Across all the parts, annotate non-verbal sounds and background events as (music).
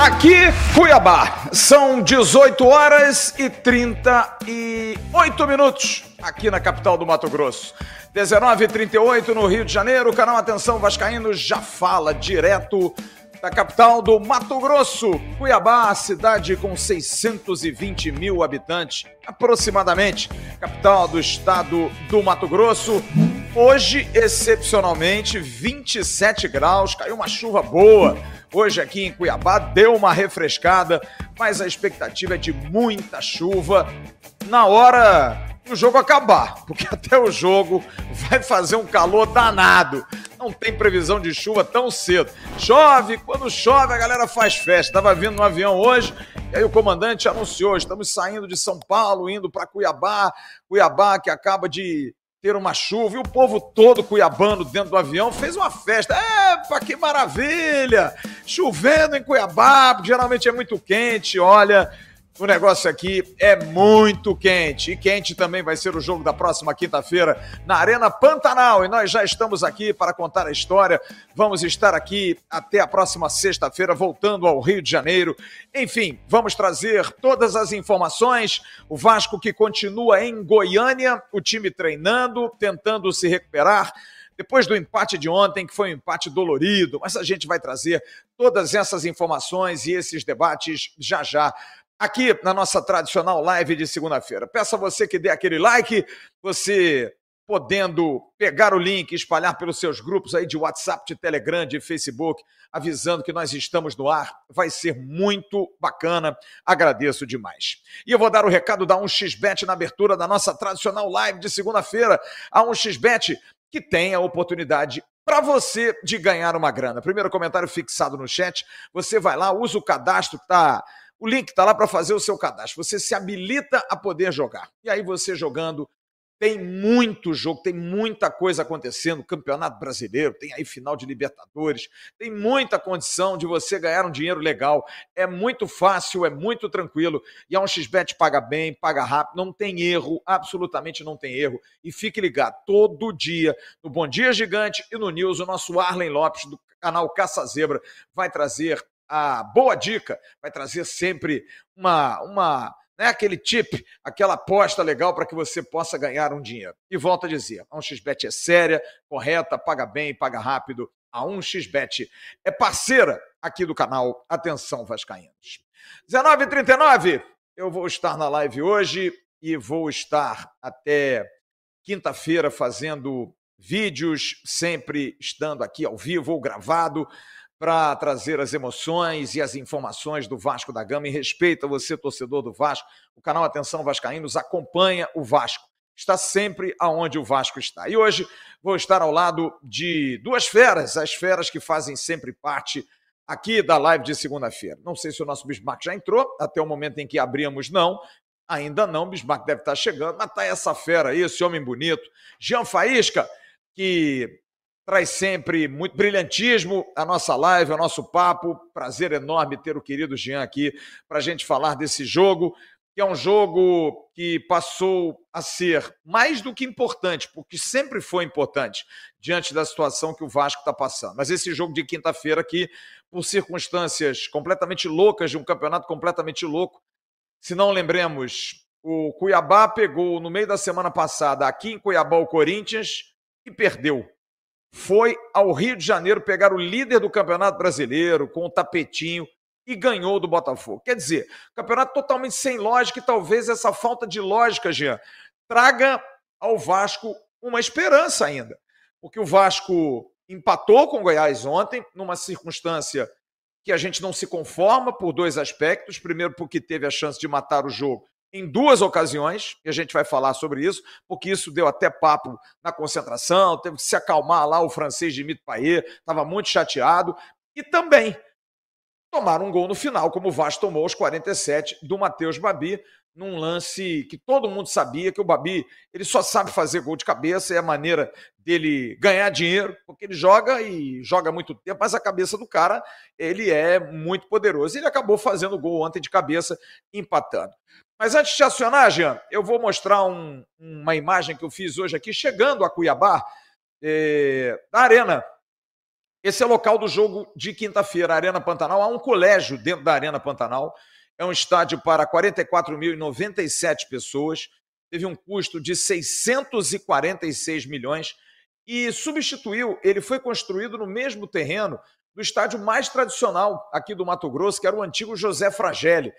Aqui, Cuiabá. São 18 horas e 38 minutos aqui na capital do Mato Grosso. 19h38 no Rio de Janeiro. O canal Atenção Vascaíno já fala direto da capital do Mato Grosso. Cuiabá, cidade com 620 mil habitantes, aproximadamente. Capital do estado do Mato Grosso. Hoje, excepcionalmente, 27 graus, caiu uma chuva boa Hoje aqui em Cuiabá deu uma refrescada, mas a expectativa é de muita chuva na hora do jogo acabar, porque (laughs) até o jogo vai fazer um calor danado. Não tem previsão de chuva tão cedo. Chove, quando chove a galera faz festa. Tava vindo no avião hoje, e aí o comandante anunciou: estamos saindo de São Paulo, indo para Cuiabá. Cuiabá que acaba de ter uma chuva e o povo todo cuiabano dentro do avião fez uma festa. Epa, que maravilha! Chovendo em Cuiabá, geralmente é muito quente, olha. O negócio aqui é muito quente. E quente também vai ser o jogo da próxima quinta-feira na Arena Pantanal. E nós já estamos aqui para contar a história. Vamos estar aqui até a próxima sexta-feira, voltando ao Rio de Janeiro. Enfim, vamos trazer todas as informações. O Vasco que continua em Goiânia, o time treinando, tentando se recuperar depois do empate de ontem, que foi um empate dolorido, mas a gente vai trazer todas essas informações e esses debates já já aqui na nossa tradicional live de segunda-feira. Peço a você que dê aquele like, você podendo pegar o link espalhar pelos seus grupos aí de WhatsApp, de Telegram, de Facebook, avisando que nós estamos no ar. Vai ser muito bacana. Agradeço demais. E eu vou dar o recado da 1xBet na abertura da nossa tradicional live de segunda-feira. A 1xBet que tem a oportunidade para você de ganhar uma grana. Primeiro comentário fixado no chat, você vai lá, usa o cadastro que está o link está lá para fazer o seu cadastro. Você se habilita a poder jogar. E aí você jogando, tem muito jogo, tem muita coisa acontecendo. Campeonato Brasileiro, tem aí final de Libertadores, tem muita condição de você ganhar um dinheiro legal. É muito fácil, é muito tranquilo. E a 1xBet paga bem, paga rápido, não tem erro, absolutamente não tem erro. E fique ligado, todo dia, no Bom Dia Gigante e no News, o nosso Arlen Lopes, do canal Caça Zebra, vai trazer a boa dica, vai trazer sempre uma, uma né, aquele tip, aquela aposta legal para que você possa ganhar um dinheiro. E volto a dizer, a 1xBet é séria, correta, paga bem, paga rápido. A 1xBet é parceira aqui do canal Atenção Vascaínos. 19h39, eu vou estar na live hoje e vou estar até quinta-feira fazendo vídeos, sempre estando aqui ao vivo ou gravado para trazer as emoções e as informações do Vasco da Gama. E respeita você, torcedor do Vasco. O canal Atenção Vascaínos acompanha o Vasco. Está sempre aonde o Vasco está. E hoje vou estar ao lado de duas feras, as feras que fazem sempre parte aqui da live de segunda-feira. Não sei se o nosso Bismarck já entrou, até o momento em que abrimos, não. Ainda não, Bismarck deve estar chegando, mas está essa fera aí, esse homem bonito. Jean Faísca, que traz sempre muito brilhantismo a nossa live, o nosso papo. Prazer enorme ter o querido Jean aqui para a gente falar desse jogo, que é um jogo que passou a ser mais do que importante, porque sempre foi importante diante da situação que o Vasco está passando. Mas esse jogo de quinta-feira aqui, por circunstâncias completamente loucas, de um campeonato completamente louco, se não lembremos, o Cuiabá pegou no meio da semana passada aqui em Cuiabá o Corinthians e perdeu foi ao Rio de Janeiro pegar o líder do Campeonato Brasileiro com o tapetinho e ganhou do Botafogo. Quer dizer, campeonato totalmente sem lógica e talvez essa falta de lógica, Jean, traga ao Vasco uma esperança ainda. Porque o Vasco empatou com o Goiás ontem, numa circunstância que a gente não se conforma por dois aspectos. Primeiro, porque teve a chance de matar o jogo em duas ocasiões, e a gente vai falar sobre isso, porque isso deu até papo na concentração, teve que se acalmar lá o francês de Mito Payet, estava muito chateado, e também tomaram um gol no final, como o Vasco tomou aos 47 do Matheus Babi, num lance que todo mundo sabia que o Babi ele só sabe fazer gol de cabeça, é a maneira dele ganhar dinheiro, porque ele joga e joga muito tempo, mas a cabeça do cara ele é muito poderoso. Ele acabou fazendo gol ontem de cabeça, empatando. Mas antes de acionar, Jean, eu vou mostrar um, uma imagem que eu fiz hoje aqui, chegando a Cuiabá, é, da Arena. Esse é o local do jogo de quinta-feira, Arena Pantanal. Há um colégio dentro da Arena Pantanal. É um estádio para 44.097 pessoas. Teve um custo de 646 milhões e substituiu. Ele foi construído no mesmo terreno do estádio mais tradicional aqui do Mato Grosso, que era o antigo José Fragelli,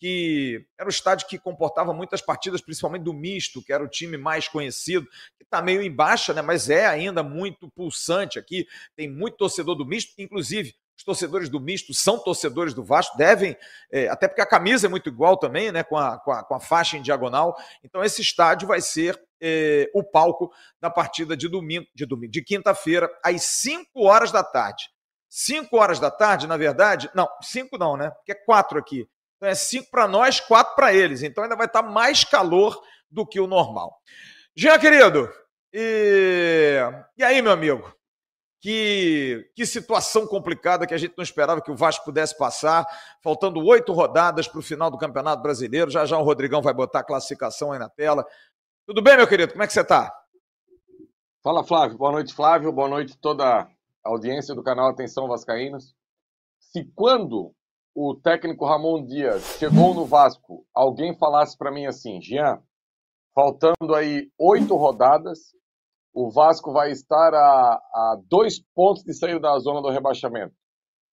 que era o estádio que comportava muitas partidas, principalmente do misto, que era o time mais conhecido, que está meio em baixa, né? mas é ainda muito pulsante aqui. Tem muito torcedor do misto, inclusive os torcedores do misto são torcedores do Vasco, devem, é, até porque a camisa é muito igual também, né? Com a, com a, com a faixa em diagonal. Então, esse estádio vai ser é, o palco da partida de domingo, de domingo, de quinta-feira, às 5 horas da tarde. 5 horas da tarde, na verdade, não, 5 não, né? Porque é 4 aqui. Então é 5 para nós, 4 para eles. Então ainda vai estar tá mais calor do que o normal. Jean, querido, e, e aí, meu amigo? Que, que situação complicada que a gente não esperava que o Vasco pudesse passar. Faltando oito rodadas para o final do Campeonato Brasileiro. Já já o Rodrigão vai botar a classificação aí na tela. Tudo bem, meu querido? Como é que você está? Fala, Flávio. Boa noite, Flávio. Boa noite toda audiência do canal Atenção Vascaínos. Se quando o técnico Ramon Dias chegou no Vasco, alguém falasse para mim assim, Jean, faltando aí oito rodadas, o Vasco vai estar a, a dois pontos de sair da zona do rebaixamento.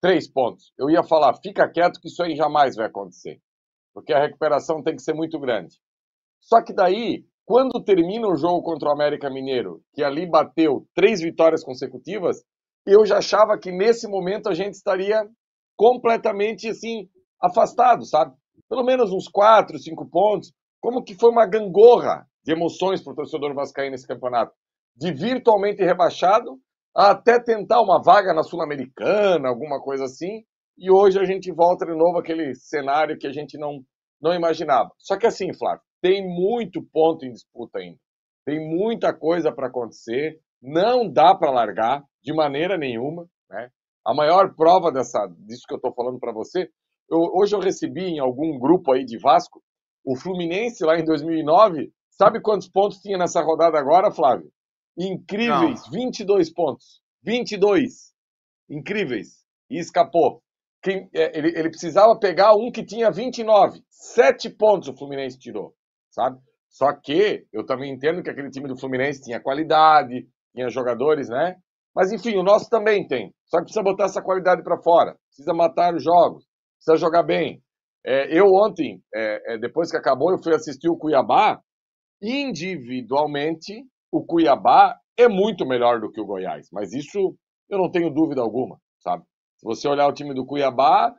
Três pontos. Eu ia falar, fica quieto que isso aí jamais vai acontecer. Porque a recuperação tem que ser muito grande. Só que daí, quando termina o jogo contra o América Mineiro, que ali bateu três vitórias consecutivas, eu já achava que nesse momento a gente estaria completamente assim afastado, sabe? Pelo menos uns quatro, cinco pontos. Como que foi uma gangorra de emoções para o torcedor vascaíno nesse campeonato. De virtualmente rebaixado até tentar uma vaga na Sul-Americana, alguma coisa assim. E hoje a gente volta de novo àquele cenário que a gente não, não imaginava. Só que assim, Flávio, tem muito ponto em disputa ainda. Tem muita coisa para acontecer. Não dá para largar de maneira nenhuma. Né? A maior prova dessa, disso que eu estou falando para você, eu, hoje eu recebi em algum grupo aí de Vasco, o Fluminense lá em 2009, sabe quantos pontos tinha nessa rodada agora, Flávio? Incríveis, Não. 22 pontos. 22. Incríveis. E escapou. Quem, é, ele, ele precisava pegar um que tinha 29. Sete pontos o Fluminense tirou, sabe? Só que eu também entendo que aquele time do Fluminense tinha qualidade, tinha jogadores, né? Mas enfim, o nosso também tem. Só que precisa botar essa qualidade para fora. Precisa matar os jogos. Precisa jogar bem. É, eu ontem, é, é, depois que acabou, eu fui assistir o Cuiabá. Individualmente, o Cuiabá é muito melhor do que o Goiás. Mas isso eu não tenho dúvida alguma, sabe? Se você olhar o time do Cuiabá,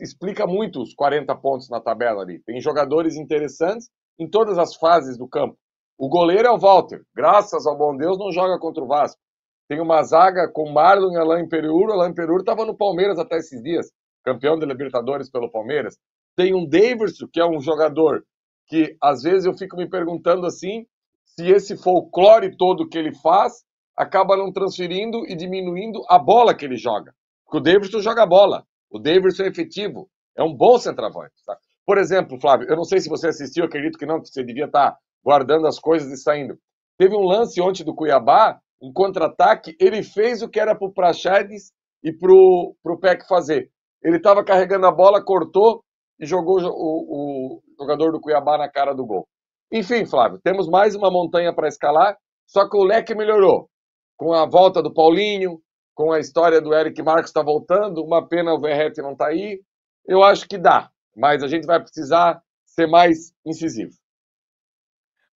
explica muito os 40 pontos na tabela ali. Tem jogadores interessantes em todas as fases do campo. O goleiro é o Walter. Graças ao bom Deus, não joga contra o Vasco. Tem uma zaga com Marlon e Alain Perur. Alain Perur estava no Palmeiras até esses dias, campeão da Libertadores pelo Palmeiras. Tem um Davidson, que é um jogador que às vezes eu fico me perguntando assim, se esse folclore todo que ele faz acaba não transferindo e diminuindo a bola que ele joga. Porque o Davidson joga bola. O Davidson é efetivo. É um bom centroavante. Tá? Por exemplo, Flávio, eu não sei se você assistiu, acredito que não, que você devia estar guardando as coisas e saindo. Teve um lance ontem do Cuiabá um contra-ataque, ele fez o que era para o Praxedes e para o Peck fazer. Ele estava carregando a bola, cortou e jogou o, o, jogador do Cuiabá na cara do gol. Enfim, Flávio, temos mais uma montanha para escalar, só que o leque melhorou. Com a volta do Paulinho, com a história do Eric Marques está voltando, uma pena o Verrete não está aí. Eu acho que dá, mas a gente vai precisar ser mais incisivo.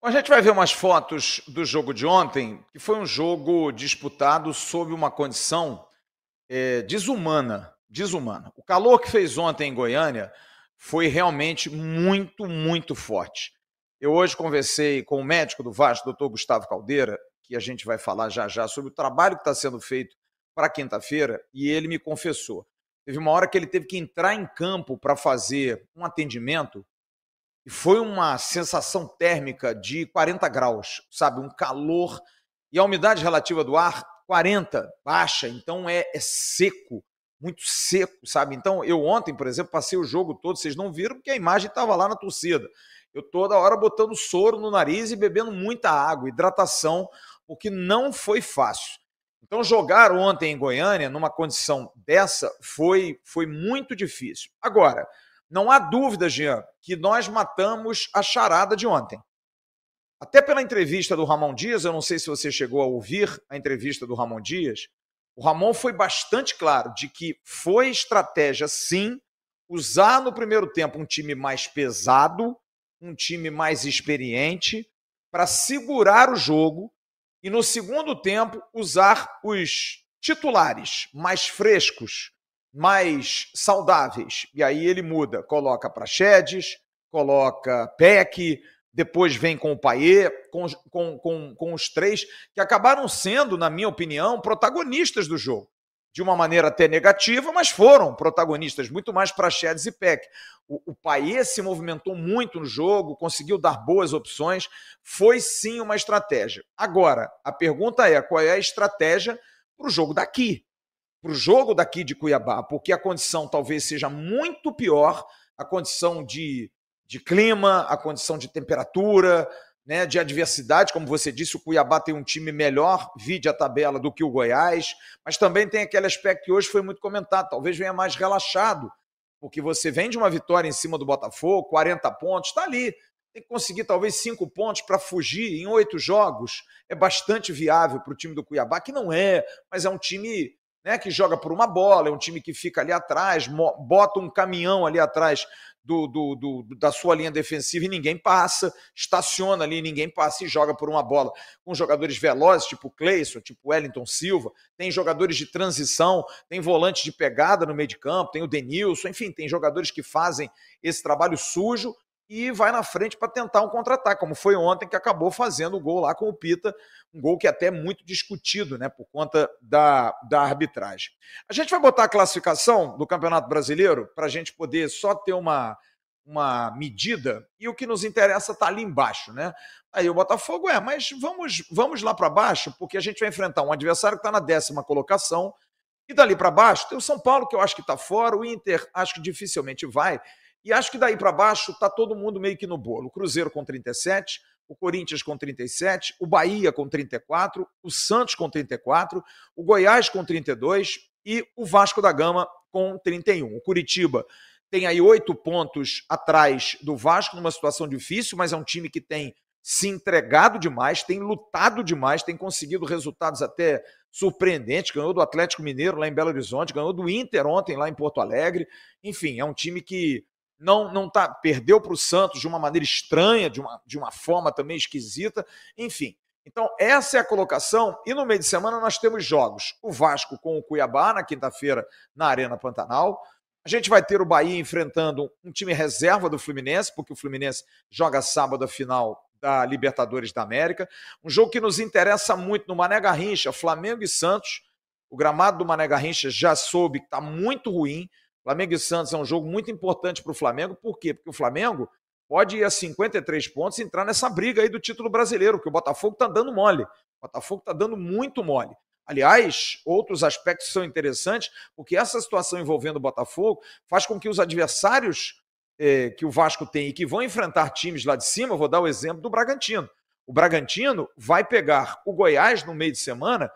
A gente vai ver umas fotos do jogo de ontem, que foi um jogo disputado sob uma condição é, desumana. Desumana. O calor que fez ontem em Goiânia foi realmente muito, muito forte. Eu hoje conversei com o médico do Vasco, doutor Gustavo Caldeira, que a gente vai falar já já sobre o trabalho que está sendo feito para quinta-feira, e ele me confessou. Teve uma hora que ele teve que entrar em campo para fazer um atendimento e foi uma sensação térmica de 40 graus, sabe? Um calor. E a umidade relativa do ar, 40, baixa. Então é, é seco, muito seco, sabe? Então eu ontem, por exemplo, passei o jogo todo, vocês não viram porque a imagem estava lá na torcida. Eu toda hora botando soro no nariz e bebendo muita água, hidratação, o que não foi fácil. Então, jogar ontem em Goiânia, numa condição dessa, foi, foi muito difícil. Agora, não há dúvida, Jean, que nós matamos a charada de ontem. Até pela entrevista do Ramon Dias, eu não sei se você chegou a ouvir a entrevista do Ramon Dias, o Ramon foi bastante claro de que foi estratégia, sim, usar no primeiro tempo um time mais pesado, um time mais experiente, para segurar o jogo e no segundo tempo usar os titulares mais frescos, mais saudáveis. E aí ele muda, coloca Praxedes, coloca Peck, depois vem com o Paier, com, com, com, com os três, que acabaram sendo, na minha opinião, protagonistas do jogo de uma maneira até negativa, mas foram protagonistas, muito mais para Chedes e Peck. O, o se movimentou muito no jogo, conseguiu dar boas opções, foi sim uma estratégia. Agora, a pergunta é: qual é a estratégia para o jogo daqui? Para o jogo daqui de Cuiabá, porque a condição talvez seja muito pior, a condição de, de clima, a condição de temperatura, né, de adversidade, como você disse, o Cuiabá tem um time melhor, vide a tabela, do que o Goiás, mas também tem aquele aspecto que hoje foi muito comentado, talvez venha mais relaxado, porque você vem de uma vitória em cima do Botafogo, 40 pontos, está ali, tem que conseguir talvez cinco pontos para fugir em oito jogos, é bastante viável para o time do Cuiabá, que não é, mas é um time né, que joga por uma bola, é um time que fica ali atrás, bota um caminhão ali atrás do, do, do, da sua linha defensiva e ninguém passa, estaciona ali, ninguém passa e joga por uma bola. Com jogadores velozes, tipo Cleison, tipo Wellington Silva, tem jogadores de transição, tem volante de pegada no meio de campo, tem o Denilson, enfim, tem jogadores que fazem esse trabalho sujo e vai na frente para tentar um contra-ataque, como foi ontem que acabou fazendo o gol lá com o Pita, um gol que é até muito discutido, né, por conta da, da arbitragem. A gente vai botar a classificação do Campeonato Brasileiro para a gente poder só ter uma, uma medida e o que nos interessa está ali embaixo, né? Aí o Botafogo é, mas vamos, vamos lá para baixo, porque a gente vai enfrentar um adversário que está na décima colocação e dali para baixo tem o São Paulo, que eu acho que está fora, o Inter acho que dificilmente vai. E acho que daí para baixo está todo mundo meio que no bolo. O Cruzeiro com 37, o Corinthians com 37, o Bahia com 34, o Santos com 34, o Goiás com 32 e o Vasco da Gama com 31. O Curitiba tem aí oito pontos atrás do Vasco, numa situação difícil, mas é um time que tem se entregado demais, tem lutado demais, tem conseguido resultados até surpreendentes. Ganhou do Atlético Mineiro lá em Belo Horizonte, ganhou do Inter ontem lá em Porto Alegre. Enfim, é um time que não não tá perdeu para o Santos de uma maneira estranha, de uma, de uma forma também esquisita, enfim. Então, essa é a colocação. E no meio de semana nós temos jogos. O Vasco com o Cuiabá, na quinta-feira, na Arena Pantanal. A gente vai ter o Bahia enfrentando um time reserva do Fluminense, porque o Fluminense joga sábado a final da Libertadores da América. Um jogo que nos interessa muito no Mané Garrincha, Flamengo e Santos. O gramado do Mané Garrincha já soube que está muito ruim. Flamengo e Santos é um jogo muito importante para o Flamengo, por quê? Porque o Flamengo pode ir a 53 pontos e entrar nessa briga aí do título brasileiro, que o Botafogo está dando mole. O Botafogo está dando muito mole. Aliás, outros aspectos são interessantes, porque essa situação envolvendo o Botafogo faz com que os adversários eh, que o Vasco tem e que vão enfrentar times lá de cima, vou dar o exemplo do Bragantino. O Bragantino vai pegar o Goiás no meio de semana,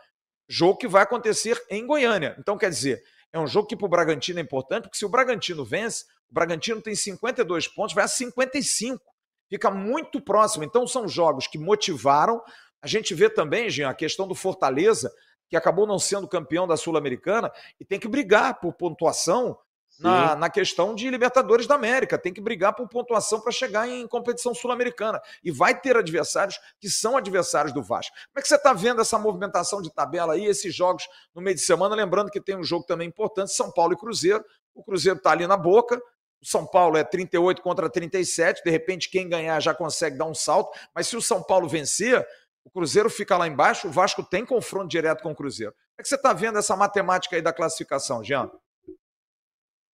jogo que vai acontecer em Goiânia. Então, quer dizer, é um jogo que para o Bragantino é importante, porque se o Bragantino vence, o Bragantino tem 52 pontos, vai a 55. Fica muito próximo. Então, são jogos que motivaram. A gente vê também, Jean, a questão do Fortaleza, que acabou não sendo campeão da Sul-Americana e tem que brigar por pontuação na, na, questão de Libertadores da América. Tem que brigar por pontuação para chegar em competição sul-americana. E vai ter adversários que são adversários do Vasco. Como é que você está vendo essa movimentação de tabela aí, esses jogos no meio de semana? Lembrando que tem um jogo também importante: São Paulo e Cruzeiro. O Cruzeiro está ali na boca. O São Paulo é 38 contra 37. De repente, quem ganhar já consegue dar um salto. Mas se o São Paulo vencer, o Cruzeiro fica lá embaixo. O Vasco tem confronto direto com o Cruzeiro. Como é que você está vendo essa matemática aí da classificação, Jean?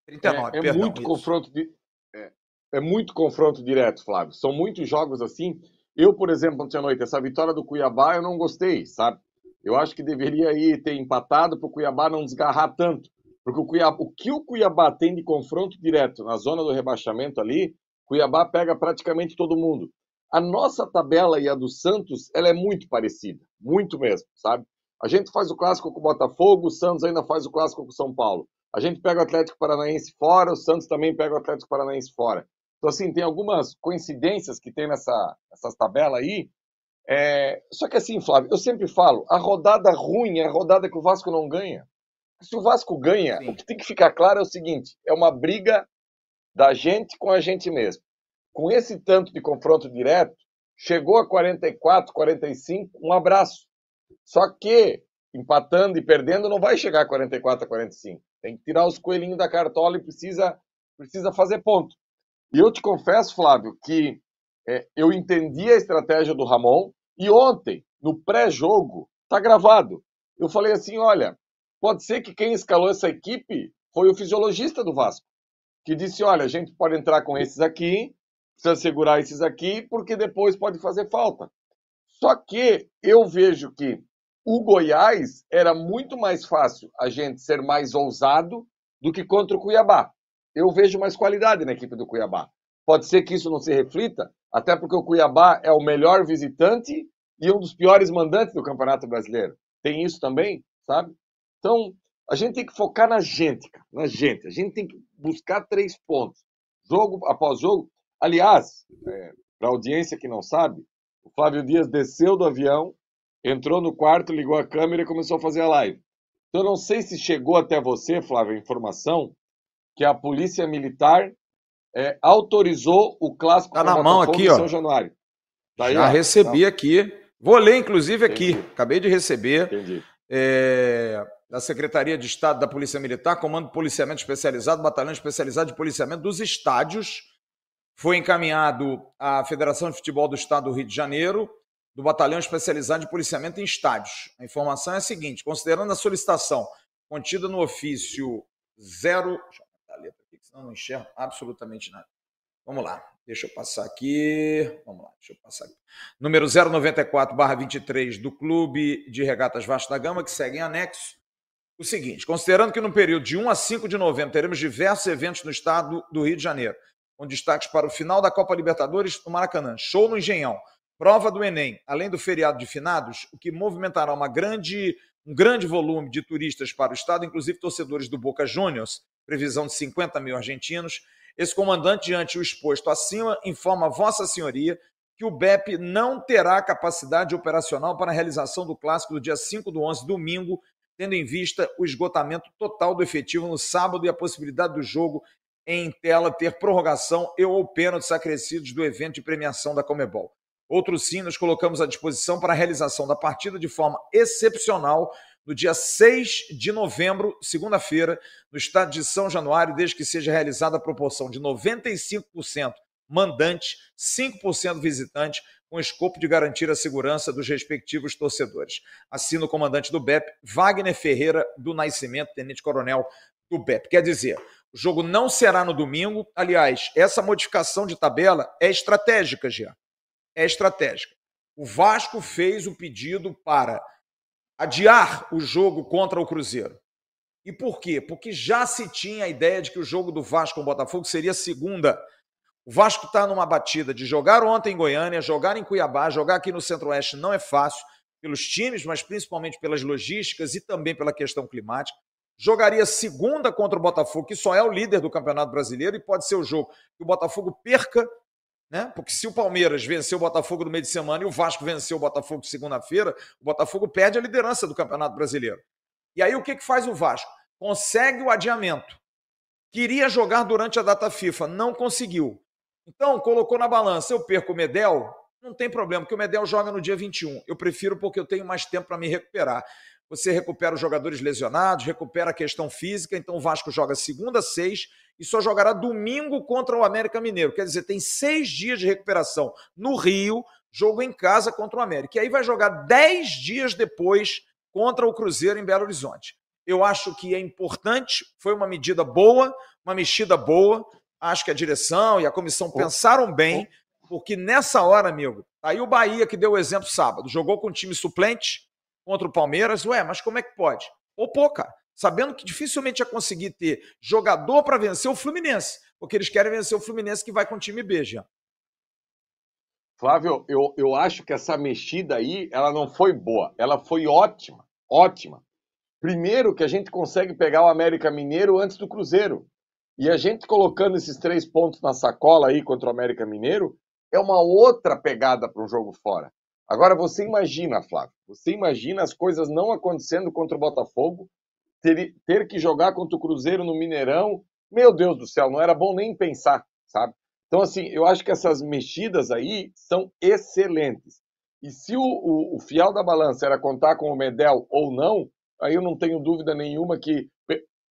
39, é, é perdão, muito isso. confronto de, é, é, muito confronto direto, Flávio. São muitos jogos assim. Eu, por exemplo, ontem à noite, essa vitória do Cuiabá eu não gostei, sabe? Eu acho que deveria aí ter empatado para o Cuiabá não desgarrar tanto. Porque o, Cuiabá, o que o Cuiabá tem de confronto direto na zona do rebaixamento ali, Cuiabá pega praticamente todo mundo. A nossa tabela e a do Santos, ela é muito parecida, muito mesmo, sabe? A gente faz o clássico com o Botafogo, o Santos ainda faz o clássico com o São Paulo. A gente pega o Atlético Paranaense fora, o Santos também pega o Atlético Paranaense fora. Então, assim, tem algumas coincidências que tem nessa, nessas tabelas aí. É... Só que assim, Flávio, eu sempre falo, a rodada ruim é a rodada que o Vasco não ganha. Se o Vasco ganha, Sim. o que tem que ficar claro é o seguinte: é uma briga da gente com a gente mesmo. Com esse tanto de confronto direto, chegou a 44, 45, um abraço. Só que, empatando e perdendo, não vai chegar a 44 a 45. Tem que tirar os coelhinhos da cartola e precisa, precisa fazer ponto. E eu te confesso, Flávio, que é, eu entendi a estratégia do Ramon e ontem, no pré-jogo, tá gravado. Eu falei assim: olha, pode ser que quem escalou essa equipe foi o fisiologista do Vasco, que disse: olha, a gente pode entrar com esses aqui, precisa segurar esses aqui, porque depois pode fazer falta. Só que eu vejo que o Goiás era muito mais fácil a gente ser mais ousado do que contra o Cuiabá. Eu vejo mais qualidade na equipe do Cuiabá. Pode ser que isso não se reflita, até porque o Cuiabá é o melhor visitante e um dos piores mandantes do Campeonato Brasileiro. Tem isso também, sabe? Então, a gente tem que focar na gente, cara, na gente. A gente tem que buscar três pontos, jogo após jogo. Aliás, é, para a audiência que não sabe, o Flávio Dias desceu do avião, entrou no quarto, ligou a câmera e começou a fazer a live. Então, não sei se chegou até você, Flávio, a informação que a Polícia Militar é, autorizou o clássico tá na mão aqui, ó. São Januário. Tá Já ó, recebi tá. aqui. Vou ler, inclusive, aqui. Entendi. Acabei de receber. Entendi. É, da Secretaria de Estado da Polícia Militar, Comando de Policiamento Especializado, Batalhão Especializado de Policiamento dos Estádios. Foi encaminhado à Federação de Futebol do Estado do Rio de Janeiro, do Batalhão Especializado de Policiamento em Estádios. A informação é a seguinte: considerando a solicitação contida no ofício 0. Deixa eu a letra aqui, senão não enxergo absolutamente nada. Vamos lá, deixa eu passar aqui. Vamos lá, deixa eu passar aqui. Número 094-23 do Clube de Regatas Vasco da Gama, que segue em anexo o seguinte: considerando que no período de 1 a 5 de novembro teremos diversos eventos no estado do Rio de Janeiro, com destaques para o final da Copa Libertadores no Maracanã, show no Engenhão, prova do Enem, além do feriado de finados, o que movimentará uma grande, um grande volume de turistas para o estado, inclusive torcedores do Boca Juniors, previsão de 50 mil argentinos. Esse comandante, diante o exposto acima, informa Vossa Senhoria que o BEP não terá capacidade operacional para a realização do clássico do dia 5 do 11, domingo, tendo em vista o esgotamento total do efetivo no sábado e a possibilidade do jogo em tela ter prorrogação e ou pênaltis acrescidos do evento de premiação da Comebol. Outro sim, nós colocamos à disposição para a realização da partida de forma excepcional no dia 6 de novembro, segunda-feira, no estado de São Januário, desde que seja realizada a proporção de 95% mandante, 5% visitante, com escopo de garantir a segurança dos respectivos torcedores. Assina o comandante do BEP, Wagner Ferreira do Nascimento, tenente-coronel do BEP. Quer dizer, o jogo não será no domingo. Aliás, essa modificação de tabela é estratégica, Jean. É estratégica. O Vasco fez o pedido para adiar o jogo contra o Cruzeiro. E por quê? Porque já se tinha a ideia de que o jogo do Vasco com o Botafogo seria segunda. O Vasco está numa batida de jogar ontem em Goiânia, jogar em Cuiabá, jogar aqui no Centro-Oeste não é fácil, pelos times, mas principalmente pelas logísticas e também pela questão climática. Jogaria segunda contra o Botafogo, que só é o líder do Campeonato Brasileiro, e pode ser o jogo que o Botafogo perca, né? Porque se o Palmeiras venceu o Botafogo no meio de semana e o Vasco venceu o Botafogo segunda-feira, o Botafogo perde a liderança do Campeonato Brasileiro. E aí o que, que faz o Vasco? Consegue o adiamento. Queria jogar durante a data FIFA, não conseguiu. Então, colocou na balança, eu perco o Medel, não tem problema, porque o Medel joga no dia 21. Eu prefiro porque eu tenho mais tempo para me recuperar. Você recupera os jogadores lesionados, recupera a questão física, então o Vasco joga segunda, seis e só jogará domingo contra o América Mineiro. Quer dizer, tem seis dias de recuperação no Rio, jogo em casa contra o América. E aí vai jogar dez dias depois contra o Cruzeiro em Belo Horizonte. Eu acho que é importante, foi uma medida boa, uma mexida boa, acho que a direção e a comissão oh. pensaram bem, porque nessa hora, amigo, aí o Bahia que deu o exemplo sábado, jogou com o time suplente contra o Palmeiras, ué, mas como é que pode? Ou pô, cara, sabendo que dificilmente ia conseguir ter jogador para vencer o Fluminense, porque eles querem vencer o Fluminense que vai com o time B já. Flávio, eu, eu acho que essa mexida aí, ela não foi boa, ela foi ótima. ótima. Primeiro que a gente consegue pegar o América Mineiro antes do Cruzeiro. E a gente colocando esses três pontos na sacola aí contra o América Mineiro é uma outra pegada para um jogo fora. Agora você imagina, Flávio, você imagina as coisas não acontecendo contra o Botafogo, ter, ter que jogar contra o Cruzeiro no Mineirão. Meu Deus do céu, não era bom nem pensar, sabe? Então, assim, eu acho que essas mexidas aí são excelentes. E se o, o, o fiel da balança era contar com o Medel ou não, aí eu não tenho dúvida nenhuma que,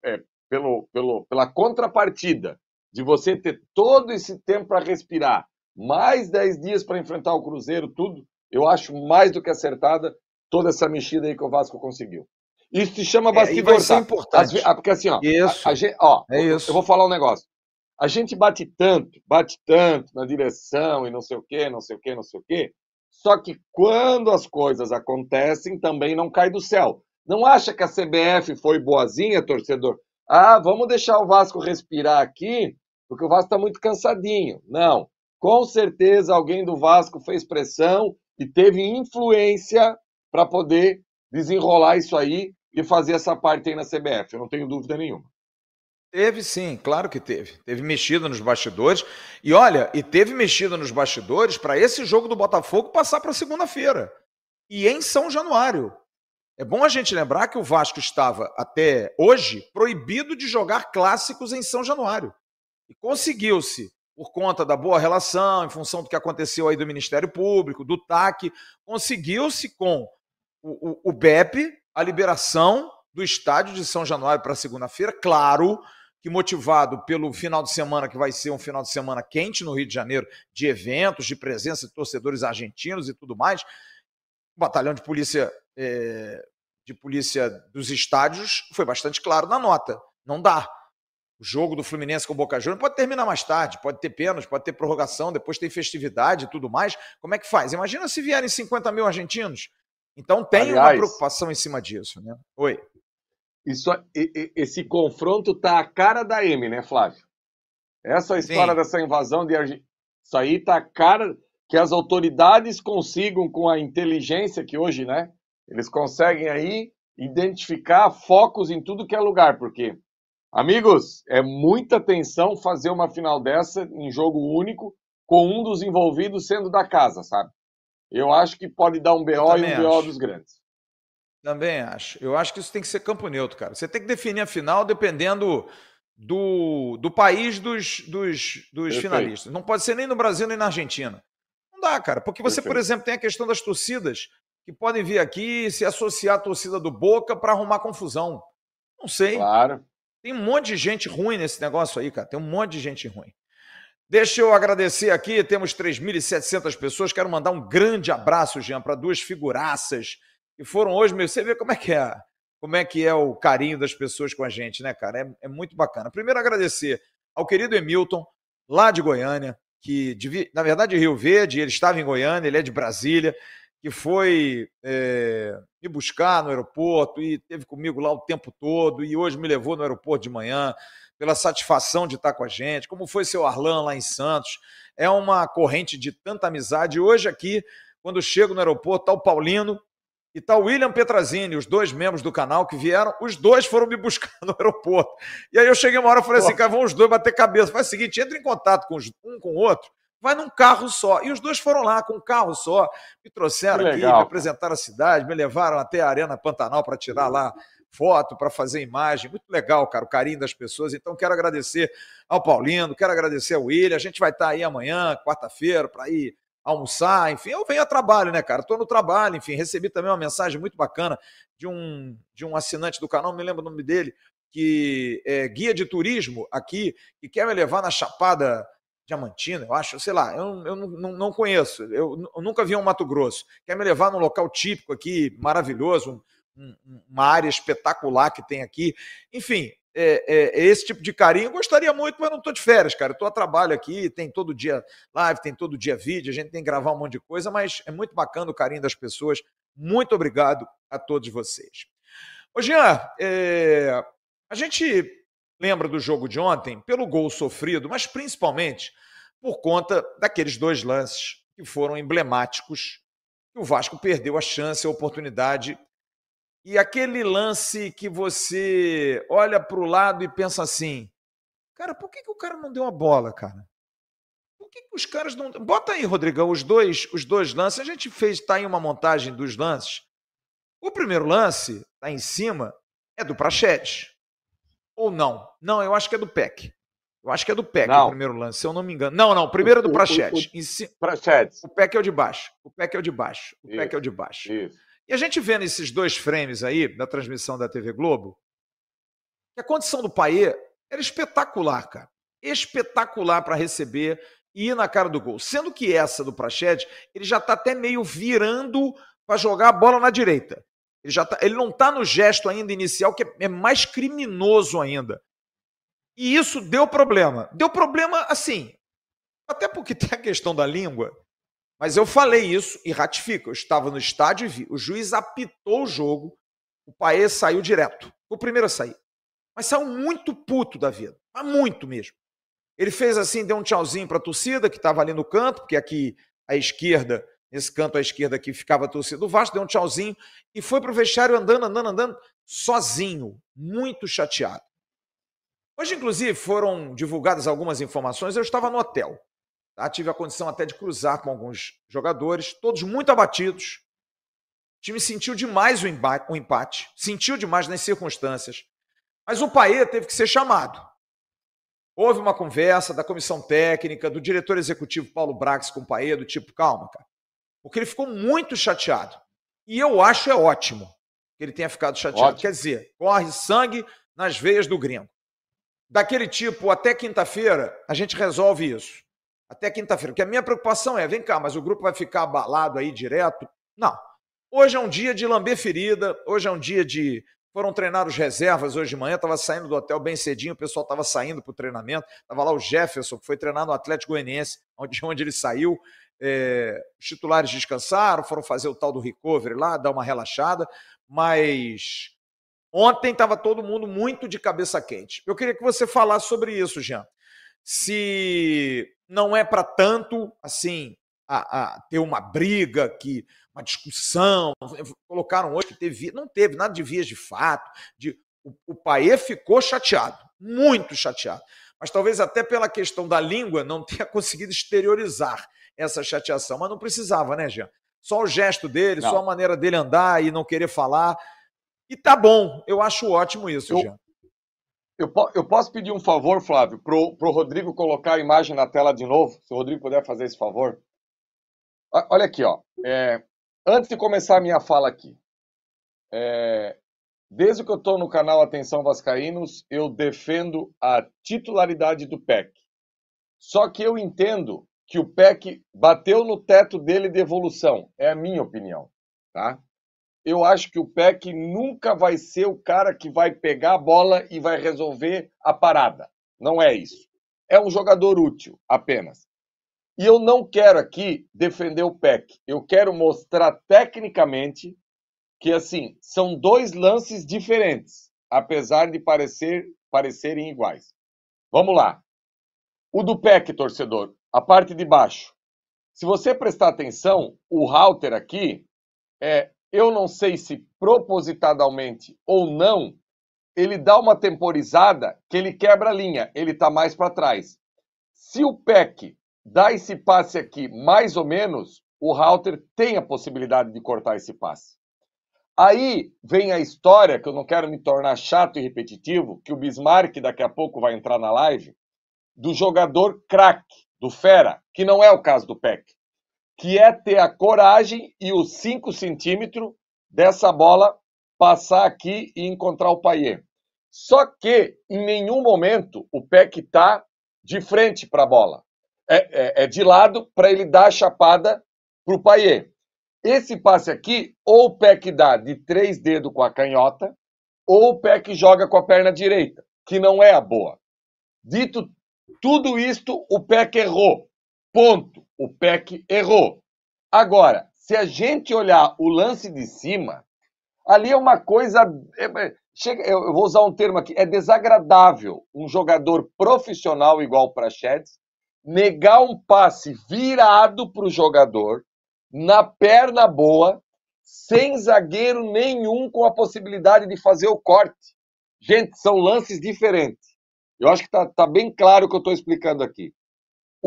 é, pelo, pelo, pela contrapartida de você ter todo esse tempo para respirar, mais 10 dias para enfrentar o Cruzeiro, tudo, eu acho mais do que acertada toda essa mexida aí que o Vasco conseguiu. Isso se chama bastidor, é, importante. Ah, porque assim, ó, isso. A, a gente, ó é isso. eu vou falar um negócio. A gente bate tanto, bate tanto na direção e não sei o quê, não sei o quê, não sei o quê. Só que quando as coisas acontecem, também não cai do céu. Não acha que a CBF foi boazinha, torcedor? Ah, vamos deixar o Vasco respirar aqui, porque o Vasco está muito cansadinho. Não. Com certeza alguém do Vasco fez pressão e teve influência para poder desenrolar isso aí e fazer essa parte aí na CBF. Eu não tenho dúvida nenhuma. Teve sim, claro que teve. Teve mexido nos bastidores. E olha, e teve mexido nos bastidores para esse jogo do Botafogo passar para segunda-feira. E em São Januário. É bom a gente lembrar que o Vasco estava até hoje proibido de jogar clássicos em São Januário. E conseguiu-se, por conta da boa relação, em função do que aconteceu aí do Ministério Público, do TAC, conseguiu-se com o, o, BEP a liberação do estádio de São Januário para segunda-feira, claro que motivado pelo final de semana, que vai ser um final de semana quente no Rio de Janeiro, de eventos, de presença de torcedores argentinos e tudo mais, o batalhão de polícia é, de polícia dos estádios foi bastante claro na nota. Não dá. O jogo do Fluminense com o Boca Juniors pode terminar mais tarde, pode ter pênalti, pode ter prorrogação, depois tem festividade e tudo mais. Como é que faz? Imagina se vierem 50 mil argentinos. Então tem Aliás, uma preocupação em cima disso, né? Oi. Isso, esse confronto tá a cara da M, né, Flávio? Essa história Sim. dessa invasão de Argentina. Isso aí tá a cara que as autoridades consigam, com a inteligência que hoje, né? Eles conseguem aí identificar focos em tudo que é lugar, porque, amigos, é muita tensão fazer uma final dessa em jogo único, com um dos envolvidos sendo da casa, sabe? Eu acho que pode dar um BO e um BO dos grandes. Também acho. Eu acho que isso tem que ser campo neutro, cara. Você tem que definir a final dependendo do, do país dos, dos, dos finalistas. Não pode ser nem no Brasil nem na Argentina. Não dá, cara. Porque você, Perfeito. por exemplo, tem a questão das torcidas que podem vir aqui e se associar à torcida do Boca para arrumar confusão. Não sei. Claro. Tem um monte de gente ruim nesse negócio aí, cara. Tem um monte de gente ruim. Deixa eu agradecer aqui, temos 3.700 pessoas. Quero mandar um grande abraço, Jean, para duas figuraças que foram hoje. Meu, você vê como é que é, como é que é o carinho das pessoas com a gente, né, cara? É, é muito bacana. Primeiro, agradecer ao querido Emilton, lá de Goiânia, que, na verdade, Rio Verde, ele estava em Goiânia, ele é de Brasília que foi é, me buscar no aeroporto e teve comigo lá o tempo todo e hoje me levou no aeroporto de manhã pela satisfação de estar com a gente, como foi seu Arlan lá em Santos. É uma corrente de tanta amizade. E hoje aqui, quando chego no aeroporto, está o Paulino e está o William Petrazini, os dois membros do canal que vieram, os dois foram me (laughs) buscar no aeroporto. E aí eu cheguei uma hora e falei assim, cara, vão os dois bater cabeça. Faz o seguinte, entra em contato com um com o outro, vai num carro só. E os dois foram lá com um carro só, me trouxeram aqui, me apresentaram a cidade, me levaram até a Arena Pantanal para tirar lá foto, para fazer imagem. Muito legal, cara, o carinho das pessoas. Então, quero agradecer ao Paulino, quero agradecer ao William. A gente vai estar tá aí amanhã, quarta-feira, para ir almoçar, enfim, eu venho a trabalho, né, cara? Estou no trabalho, enfim, recebi também uma mensagem muito bacana de um, de um assinante do canal, não me lembro o nome dele, que é guia de turismo aqui, que quer me levar na Chapada Diamantina, eu acho, sei lá, eu, eu não, não conheço, eu, eu, nunca vi um Mato Grosso. Quer me levar num local típico aqui, maravilhoso, um, uma área espetacular que tem aqui. Enfim, é, é, é, esse tipo de carinho. Eu gostaria muito, mas não estou de férias, cara. Estou a trabalho aqui, tem todo dia live, tem todo dia vídeo, a gente tem que gravar um monte de coisa, mas é muito bacana o carinho das pessoas. Muito obrigado a todos vocês. Ô, Jean, é, a gente lembra do jogo de ontem pelo gol sofrido, mas principalmente por conta daqueles dois lances que foram emblemáticos que o Vasco perdeu a chance, a oportunidade e aquele lance que você olha para o lado e pensa assim, cara, por que, que o cara não deu a bola, cara? Por que, que os caras não. Bota aí, Rodrigão, os dois, os dois lances. A gente fez, tá em uma montagem dos lances. O primeiro lance, tá em cima, é do Prachetes. Ou não? Não, eu acho que é do PEC. Eu acho que é do PEC não. o primeiro lance, se eu não me engano. Não, não, o primeiro é do Prachetes. O, o, o PEC é o de baixo. O PEC é o de baixo. O Isso. PEC é o de baixo. Isso. E a gente vê nesses dois frames aí, da transmissão da TV Globo, que a condição do Paê era espetacular, cara. Espetacular para receber e ir na cara do gol. Sendo que essa do Praxedes, ele já está até meio virando para jogar a bola na direita. Ele, já tá, ele não está no gesto ainda inicial, que é, é mais criminoso ainda. E isso deu problema. Deu problema assim, até porque (laughs) tem a questão da língua. Mas eu falei isso e ratifico. Eu estava no estádio e vi. O juiz apitou o jogo. O Paê saiu direto. Foi o primeiro a sair. Mas saiu muito puto da vida. Mas muito mesmo. Ele fez assim, deu um tchauzinho para a torcida que estava ali no canto, porque aqui à esquerda, nesse canto à esquerda aqui ficava a torcida do Vasco, deu um tchauzinho e foi para o vestiário andando, andando, andando, sozinho, muito chateado. Hoje, inclusive, foram divulgadas algumas informações. Eu estava no hotel. Tá? Tive a condição até de cruzar com alguns jogadores, todos muito abatidos. O time sentiu demais o empate, o empate sentiu demais nas circunstâncias. Mas o Paê teve que ser chamado. Houve uma conversa da comissão técnica, do diretor executivo Paulo Brax com o Paê, do tipo, calma, cara. Porque ele ficou muito chateado. E eu acho é ótimo que ele tenha ficado chateado. Ótimo. Quer dizer, corre sangue nas veias do gringo. Daquele tipo, até quinta-feira, a gente resolve isso. Até quinta-feira. Porque a minha preocupação é, vem cá, mas o grupo vai ficar abalado aí direto? Não. Hoje é um dia de lamber ferida, hoje é um dia de foram treinar os reservas hoje de manhã, estava saindo do hotel bem cedinho, o pessoal estava saindo para o treinamento. Estava lá o Jefferson, que foi treinar no Atlético Goianiense, (laughs) onde, onde ele saiu. É, os titulares descansaram, foram fazer o tal do recovery lá, dar uma relaxada, mas ontem estava todo mundo muito de cabeça quente. Eu queria que você falasse sobre isso, Jean. Se não é para tanto assim a, a, ter uma briga que uma discussão, colocaram hoje que teve, não teve nada de vias de fato, de, o, o Paê ficou chateado, muito chateado, mas talvez até pela questão da língua não (laughs) tenha conseguido exteriorizar essa chateação, mas não precisava, né, Jean? Só o gesto dele, não. só a maneira dele andar e não querer falar, e tá bom, eu acho ótimo isso, eu, Jean. Eu, eu posso pedir um favor, Flávio, pro, pro Rodrigo colocar a imagem na tela de novo, se o Rodrigo puder fazer esse favor. Olha aqui, ó. É, Antes de começar a minha fala aqui, é, desde que eu estou no canal Atenção Vascaínos, eu defendo a titularidade do PEC. Só que eu entendo que o PEC bateu no teto dele de evolução. É a minha opinião. Tá? Eu acho que o PEC nunca vai ser o cara que vai pegar a bola e vai resolver a parada. Não é isso. É um jogador útil apenas. E eu não quero aqui defender o PEC. Eu quero mostrar tecnicamente que assim são dois lances diferentes, apesar de parecer parecerem iguais. Vamos lá. O do PEC, torcedor, a parte de baixo. Se você prestar atenção, o router aqui é, eu não sei se propositadamente ou não, ele dá uma temporizada que ele quebra a linha, ele está mais para trás. Se o PEC dá esse passe aqui mais ou menos, o router tem a possibilidade de cortar esse passe. Aí vem a história, que eu não quero me tornar chato e repetitivo, que o Bismarck daqui a pouco vai entrar na live, do jogador craque, do fera, que não é o caso do PEC, que é ter a coragem e os 5 centímetros dessa bola passar aqui e encontrar o Paier. Só que em nenhum momento o PEC está de frente para a bola é, é, é de lado para ele dar a chapada para o Paier. Esse passe aqui, ou o que dá de três dedos com a canhota, ou o que joga com a perna direita, que não é a boa. Dito tudo isto, o que errou. Ponto. O que errou. Agora, se a gente olhar o lance de cima, ali é uma coisa. É, é, chega, eu vou usar um termo aqui, é desagradável um jogador profissional igual o Prachedes negar um passe virado para o jogador, na perna boa, sem zagueiro nenhum com a possibilidade de fazer o corte. Gente, são lances diferentes. Eu acho que está tá bem claro o que eu estou explicando aqui.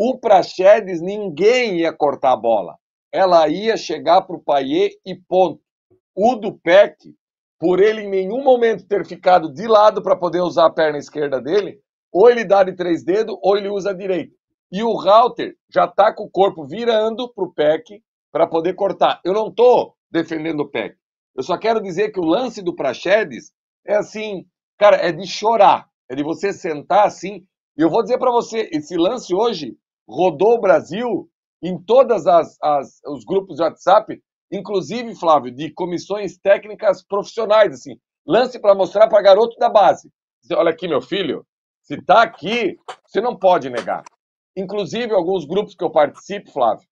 O Praxedes, ninguém ia cortar a bola. Ela ia chegar para o Paier e ponto. O do Peck, por ele em nenhum momento ter ficado de lado para poder usar a perna esquerda dele, ou ele dá de três dedos, ou ele usa a direita. E o Router já está com o corpo virando para o Peck para poder cortar. Eu não estou defendendo o Peck. Eu só quero dizer que o lance do Praxedes é assim, cara, é de chorar. É de você sentar assim. E eu vou dizer para você, esse lance hoje rodou o Brasil em todas as, as os grupos de WhatsApp, inclusive, Flávio, de comissões técnicas profissionais, assim. Lance para mostrar para garoto da base. Olha aqui, meu filho, se está aqui, você não pode negar. Inclusive, alguns grupos que eu participo, Flávio,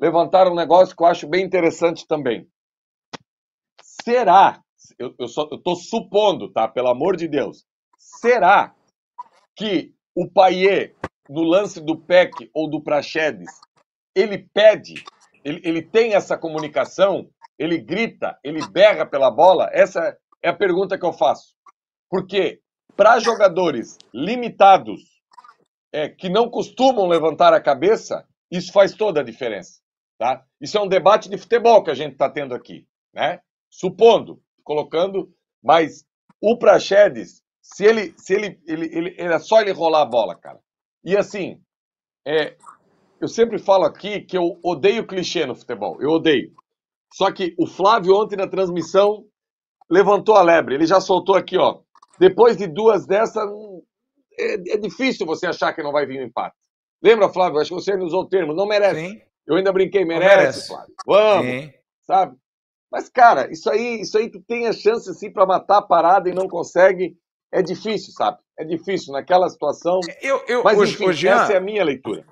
levantaram um negócio que eu acho bem interessante também. Será, eu estou supondo, tá? Pelo amor de Deus, será que o Paier, no lance do PEC ou do Praxedes, ele pede, ele, ele tem essa comunicação, ele grita, ele berra pela bola? Essa é a pergunta que eu faço. Porque para jogadores limitados, é, que não costumam levantar a cabeça, isso faz toda a diferença. Tá? Isso é um debate de futebol que a gente está tendo aqui. Né? Supondo, colocando, mas o Praxedes, se ele, se ele, ele, ele, era só ele rolar a bola, cara. E assim, é, eu sempre falo aqui que eu odeio clichê no futebol, eu odeio. Só que o Flávio ontem na transmissão levantou a lebre, ele já soltou aqui, ó. Depois de duas dessas, é, é, difícil você achar que não vai vir um empate. Lembra, Flávio? Acho que você usou o termo, não merece. Sim. Eu ainda brinquei, merece, merece. Flávio. Vamos, Sim. sabe? Mas, cara, isso aí, isso aí tu tem a chance, assim, para matar a parada e não consegue. É difícil, sabe? É difícil naquela situação. Eu, eu, Mas, enfim, hoje, essa é a minha leitura.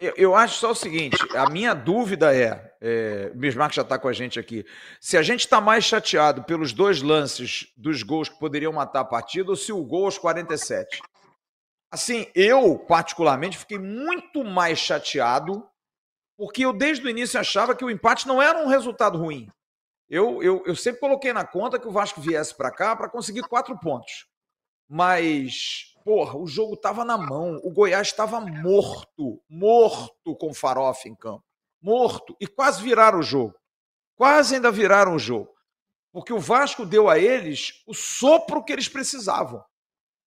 Eu, eu, acho só o seguinte: a minha dúvida é, é o Bismarck já está com a gente aqui, se a gente está mais chateado pelos dois lances dos gols que poderiam matar a partida ou se o gol aos 47. Assim, eu, particularmente, fiquei muito mais chateado, porque eu, desde o início, achava que o empate não era um resultado ruim. Eu, eu, eu sempre coloquei na conta que o Vasco viesse para cá para conseguir quatro pontos. Mas, porra, o jogo estava na mão. O Goiás estava morto, morto com farofa em campo. Morto. E quase viraram o jogo. Quase ainda viraram o jogo. Porque o Vasco deu a eles o sopro que eles precisavam.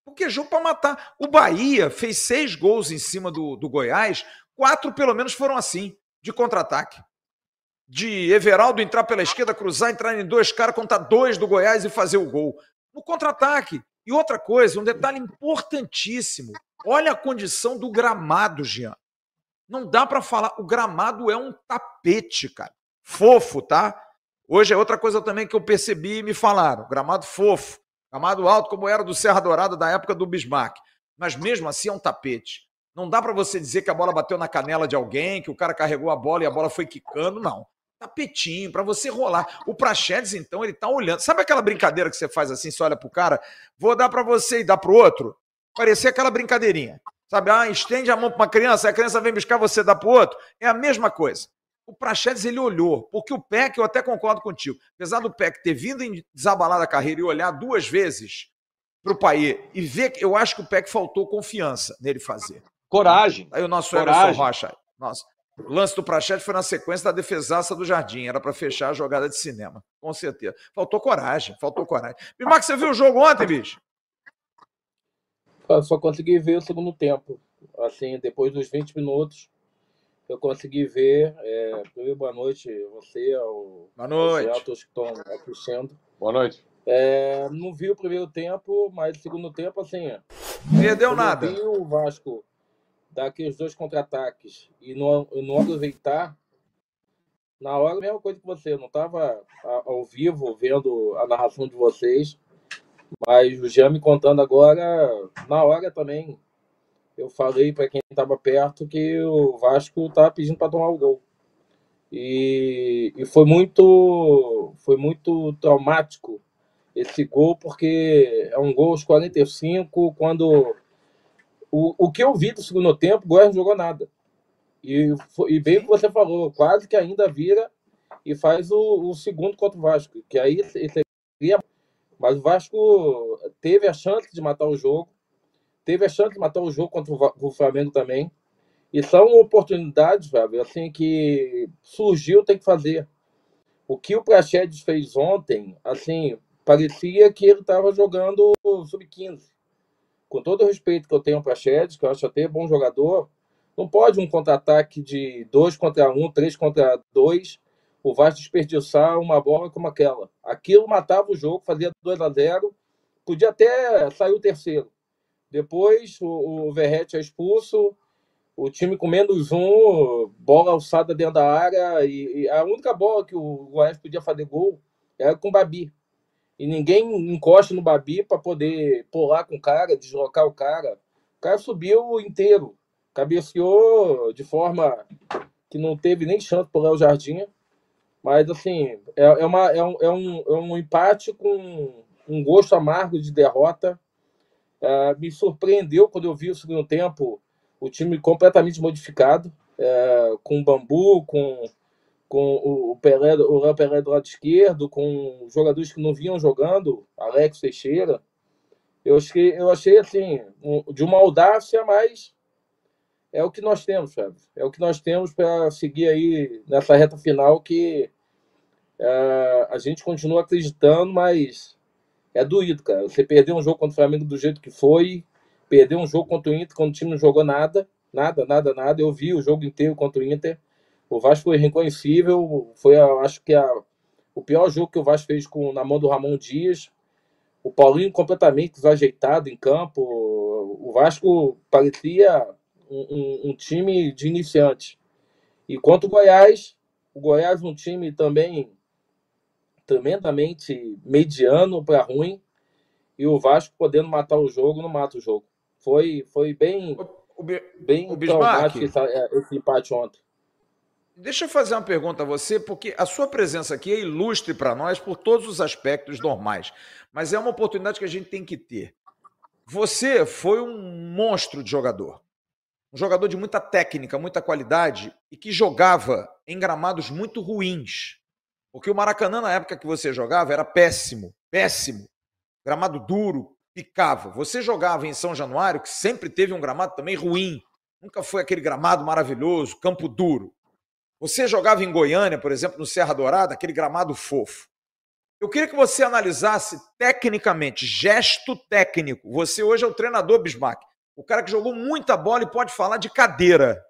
Porque jogo para matar. O Bahia fez seis gols em cima do, do Goiás, quatro pelo menos foram assim, de contra-ataque. De Everaldo entrar pela esquerda, cruzar, entrar em dois caras, contar dois do Goiás e fazer o gol. No contra-ataque. E outra coisa, um detalhe importantíssimo. Olha a condição do gramado, Jean. Não dá para falar. O gramado é um tapete, cara. Fofo, tá? Hoje é outra coisa também que eu percebi e me falaram. Gramado fofo. Gramado alto, como era do Serra Dourada da época do Bismarck. Mas mesmo assim é um tapete. Não dá para você dizer que a bola bateu na canela de alguém, que o cara carregou a bola e a bola foi quicando, não. Tapetinho, para você rolar. O Praxedes, então, ele tá olhando. Sabe aquela brincadeira que você faz assim, você olha pro cara, vou dar para você e dá pro outro? Parecia aquela brincadeirinha. Sabe, ah, estende a mão para uma criança, a criança vem buscar, você dá pro outro. É a mesma coisa. O Praxedes, ele olhou, porque o PEC, eu até concordo contigo, apesar do PEC ter vindo em desabalar a carreira e olhar duas vezes para o Paê e ver, eu acho que o PEC faltou confiança nele fazer. Coragem. Aí o nosso Coragem. Emerson Rocha. Nossa. O lance do Praxedes foi na sequência da defesaça do Jardim. Era para fechar a jogada de cinema. Com certeza. Faltou coragem. Faltou coragem. Bismarck, você viu o jogo ontem, bicho? Eu só consegui ver o segundo tempo. Assim, depois dos 20 minutos, eu consegui ver. É, primeiro, boa noite você, ao, boa noite. aos que estão assistindo. Boa noite. É, não vi o primeiro tempo, mas o segundo tempo, assim. Perdeu nada. Vi o Vasco dar aqueles dois contra-ataques e não, não aproveitar. Na hora, a mesma coisa que você. Eu não estava ao vivo vendo a narração de vocês, mas o Jean me contando agora, na hora também, eu falei para quem estava perto que o Vasco estava pedindo para tomar o gol. E, e foi muito foi muito traumático esse gol, porque é um gol aos 45, quando o, o que eu vi do segundo tempo, o Goiás não jogou nada. E, e bem que você falou, quase que ainda vira e faz o, o segundo contra o Vasco, que aí seria. Mas o Vasco teve a chance de matar o jogo, teve a chance de matar o jogo contra o Flamengo também. E são oportunidades, Fábio, assim, que surgiu, tem que fazer. O que o Prachedes fez ontem, assim, parecia que ele estava jogando sub-15. Com todo o respeito que eu tenho para Prachedes, que eu acho até bom jogador, não pode um contra-ataque de dois contra um, três contra dois, o Vasco desperdiçar uma bola como aquela. Aquilo matava o jogo, fazia 2 a 0 podia até sair o terceiro. Depois o, o Verrete é expulso, o time com menos um, bola alçada dentro da área, e, e a única bola que o Goiás podia fazer gol era com o Babi. E ninguém encosta no Babi para poder pular com o cara, deslocar o cara. O cara subiu inteiro, cabeceou de forma que não teve nem chance para o Léo Jardim. Mas, assim, é, é, uma, é, um, é, um, é um empate com um gosto amargo de derrota. É, me surpreendeu quando eu vi o segundo tempo o time completamente modificado, é, com Bambu, com, com o Pelé, o Léo Pelé do lado esquerdo, com jogadores que não vinham jogando, Alex Teixeira. Eu achei, eu achei assim, um, de uma audácia, mas é o que nós temos, sabe? É o que nós temos para seguir aí nessa reta final que é, a gente continua acreditando, mas é doído, cara. Você perder um jogo contra o Flamengo do jeito que foi, perder um jogo contra o Inter quando o time não jogou nada, nada, nada, nada. Eu vi o jogo inteiro contra o Inter. O Vasco foi reconhecível. Foi, acho que, a, o pior jogo que o Vasco fez com, na mão do Ramon Dias. O Paulinho completamente desajeitado em campo. O Vasco parecia um, um, um time de iniciante. E quanto o Goiás, o Goiás um time também tremendamente mediano para ruim e o Vasco podendo matar o jogo, não mata o jogo. Foi, foi bem, o, o, bem o é, esse empate ontem. Deixa eu fazer uma pergunta a você, porque a sua presença aqui é ilustre para nós por todos os aspectos normais, mas é uma oportunidade que a gente tem que ter. Você foi um monstro de jogador, um jogador de muita técnica, muita qualidade e que jogava em gramados muito ruins. Porque o Maracanã, na época que você jogava, era péssimo, péssimo. Gramado duro, picava. Você jogava em São Januário, que sempre teve um gramado também ruim. Nunca foi aquele gramado maravilhoso, campo duro. Você jogava em Goiânia, por exemplo, no Serra Dourada, aquele gramado fofo. Eu queria que você analisasse tecnicamente, gesto técnico. Você hoje é o treinador Bismarck, o cara que jogou muita bola e pode falar de cadeira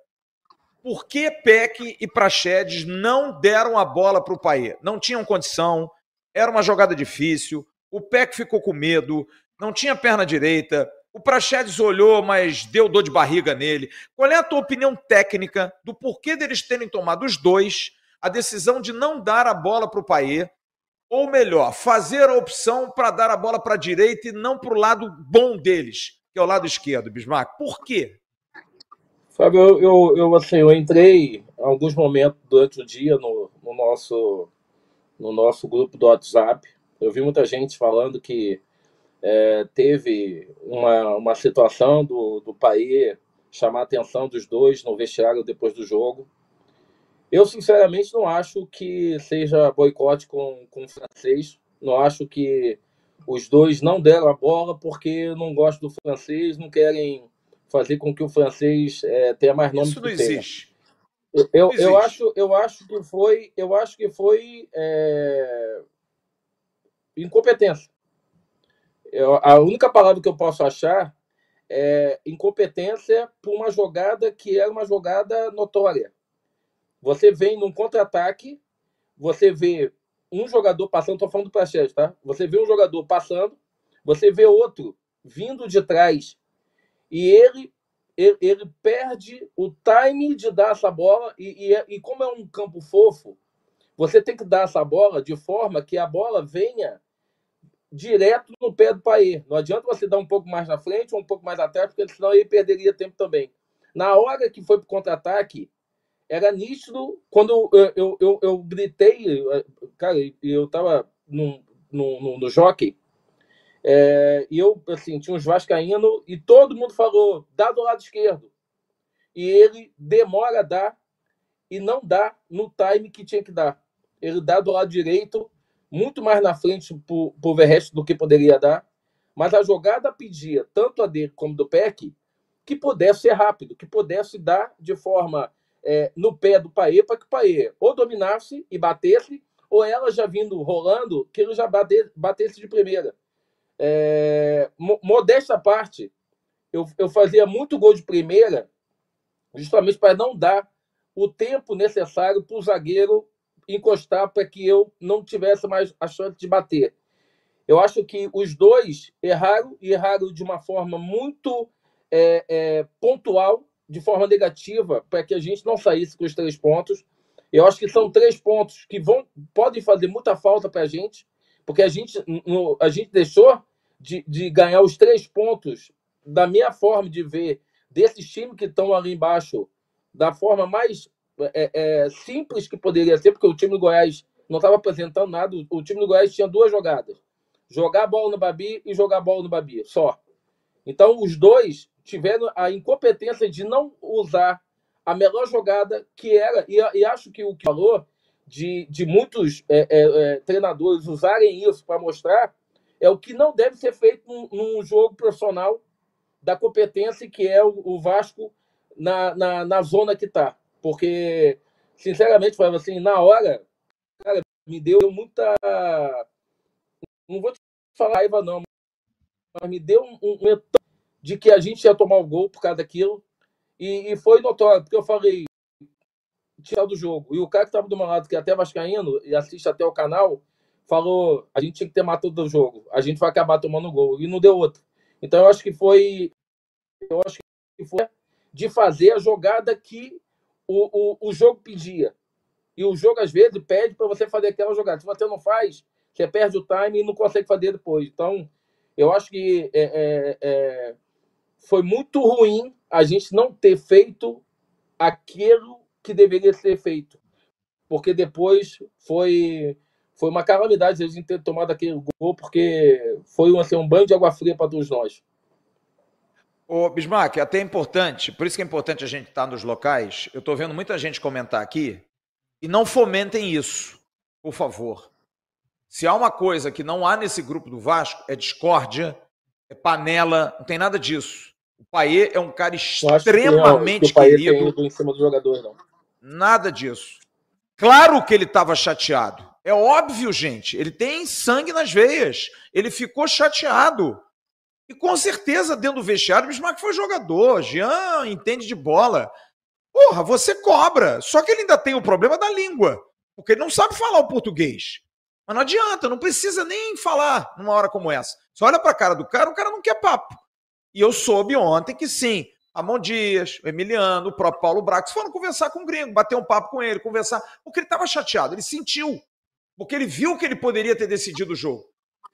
por que Peck e Praxedes não deram a bola para o Paê? Não tinham condição, era uma jogada difícil, o Peck ficou com medo, não tinha perna direita, o Praxedes olhou, mas deu dor de barriga nele. Qual é a tua opinião técnica do porquê deles terem tomado os dois a decisão de não dar a bola para o Paê? Ou melhor, fazer a opção para dar a bola para a direita e não para o lado bom deles, que é o lado esquerdo, Bismarck. Por quê? Fábio, eu, eu, eu, assim, eu entrei em alguns momentos durante o dia no, no, nosso, no nosso grupo do WhatsApp. Eu vi muita gente falando que é, teve uma, uma situação do, do país chamar a atenção dos dois no vestiário depois do jogo. Eu, sinceramente, não acho que seja boicote com, com o francês. Não acho que os dois não deram a bola porque não gostam do francês, não querem fazer com que o francês é, tenha mais nome Isso não existe. Eu, eu, existe. eu, acho, eu acho que foi, eu acho que foi é, incompetência. Eu, a única palavra que eu posso achar é incompetência por uma jogada que era uma jogada notória. Você vem num contra-ataque, você vê um jogador passando, estou falando do Praxedes, tá? Você vê um jogador passando, você vê outro vindo de trás e ele, ele, ele, perde o time de dar essa bola, e, e, e como é um campo fofo, você tem que dar essa bola de forma que a bola venha direto no pé do Paê. Não adianta você dar um pouco mais na frente ou um pouco mais atrás, porque senão ele perderia tempo também. Na hora que foi para o contra-ataque, era nítido quando eu, eu, eu, eu, gritei, cara, eu estava no, no, no, jockey, é, e eu, assim, tinha uns vascaínos e todo mundo falou, dá do lado esquerdo. E ele demora a dar e não dá no time que tinha que dar. ele dá do lado direito, muito mais na frente para o Verreste do que poderia dar. Mas a jogada pedia, tanto a dele como do PEC, que pudesse ser rápido, que pudesse dar de forma é, no pé do Paê, para que o Paê ou dominasse e batesse, ou ela já vindo rolando, que ele já bate, batesse de primeira. É, modesta parte, eu, eu fazia muito gol de primeira, justamente para não dar o tempo necessário para o zagueiro encostar para que eu não tivesse mais a chance de bater. Eu acho que os dois erraram e erraram de uma forma muito é, é, pontual, de forma negativa, para que a gente não saísse com os três pontos. Eu acho que são três pontos que vão podem fazer muita falta para a gente, porque a gente, no, a gente deixou de, de ganhar os três pontos da minha forma de ver desses times que estão ali embaixo, da forma mais é, é, simples que poderia ser, porque o time do Goiás não estava apresentando nada. O time do Goiás tinha duas jogadas: jogar a bola no Babi e jogar a bola no Babi, só. Então, os dois tiveram a incompetência de não usar a melhor jogada que era, e, e acho que o que falou de, de muitos é, é, é treinadores usarem isso para mostrar é o que não deve ser feito num, num, jogo profissional da competência que é o, o Vasco na, na, na zona que está. Porque, sinceramente, falando assim, na hora, cara, me deu muita. Não vou te falar raiva, não, mas me deu um, um de que a gente ia tomar o gol por causa daquilo. E, e foi notório, porque eu falei, tirar do jogo. E o cara que estava do meu lado, que é até vascaíno, e assiste até o canal, falou: a gente tinha que ter matado o jogo. A gente vai acabar tomando gol. E não deu outro. Então eu acho que foi. Eu acho que foi de fazer a jogada que o, o, o jogo pedia. E o jogo, às vezes, pede para você fazer aquela jogada. Se você não faz, você perde o time e não consegue fazer depois. Então, eu acho que é, é, é, foi muito ruim a gente não ter feito aquilo que deveria ser feito. Porque depois foi, foi uma calamidade a gente ter tomado aquele gol, porque foi assim, um banho de água fria para todos nós. Ô, Bismarck, é até importante, por isso que é importante a gente estar nos locais. Eu estou vendo muita gente comentar aqui e não fomentem isso, por favor. Se há uma coisa que não há nesse grupo do Vasco, é discórdia, é panela, não tem nada disso. O Paê é um cara extremamente que, é, que querido. em cima do jogador, não. Nada disso. Claro que ele estava chateado. É óbvio, gente. Ele tem sangue nas veias. Ele ficou chateado. E com certeza, dentro do vestiário, o Bismarck foi jogador. Jean entende de bola. Porra, você cobra. Só que ele ainda tem o problema da língua. Porque ele não sabe falar o português. Mas não adianta, não precisa nem falar numa hora como essa. Você olha para a cara do cara, o cara não quer papo. E eu soube ontem que sim, Ramon Dias, o Emiliano, o próprio Paulo Brax foram conversar com o gringo, bater um papo com ele, conversar, porque ele estava chateado, ele sentiu, porque ele viu que ele poderia ter decidido o jogo.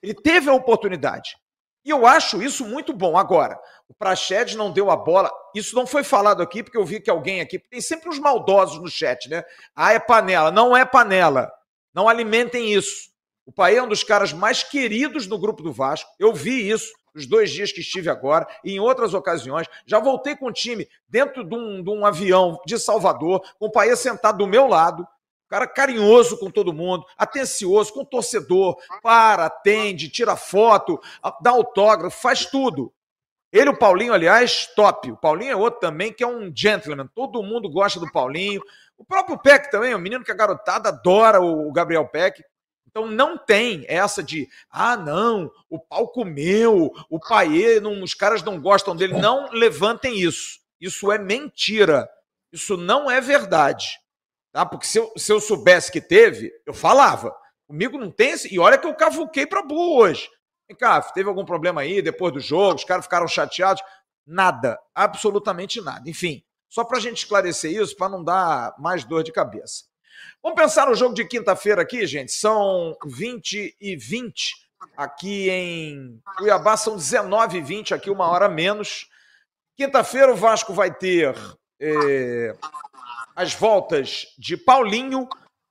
Ele teve a oportunidade. E eu acho isso muito bom. Agora, o Prached não deu a bola. Isso não foi falado aqui, porque eu vi que alguém aqui. Tem sempre os maldosos no chat, né? Ah, é panela. Não é panela. Não alimentem isso. O Pai é um dos caras mais queridos no grupo do Vasco. Eu vi isso nos dois dias que estive agora e em outras ocasiões. Já voltei com o time dentro de um, de um avião de Salvador, com o Pai sentado do meu lado, cara carinhoso com todo mundo, atencioso com o torcedor, para, atende, tira foto, dá autógrafo, faz tudo. Ele, o Paulinho, aliás, top. O Paulinho é outro também que é um gentleman. Todo mundo gosta do Paulinho. O próprio Peck também, o menino que a garotada adora o Gabriel Peck. Então não tem essa de, ah, não, o pau comeu, o Paê, não, os caras não gostam dele. Não levantem isso. Isso é mentira. Isso não é verdade. Tá? Porque se eu, se eu soubesse que teve, eu falava. Comigo não tem esse. E olha que eu cavuquei para burro hoje. Vem cá, teve algum problema aí depois do jogo? Os caras ficaram chateados? Nada, absolutamente nada. Enfim, só para a gente esclarecer isso, para não dar mais dor de cabeça. Vamos pensar no jogo de quinta-feira aqui, gente. São 20 e 20 aqui em Cuiabá, são 19 e 20 aqui, uma hora menos. Quinta-feira o Vasco vai ter é, as voltas de Paulinho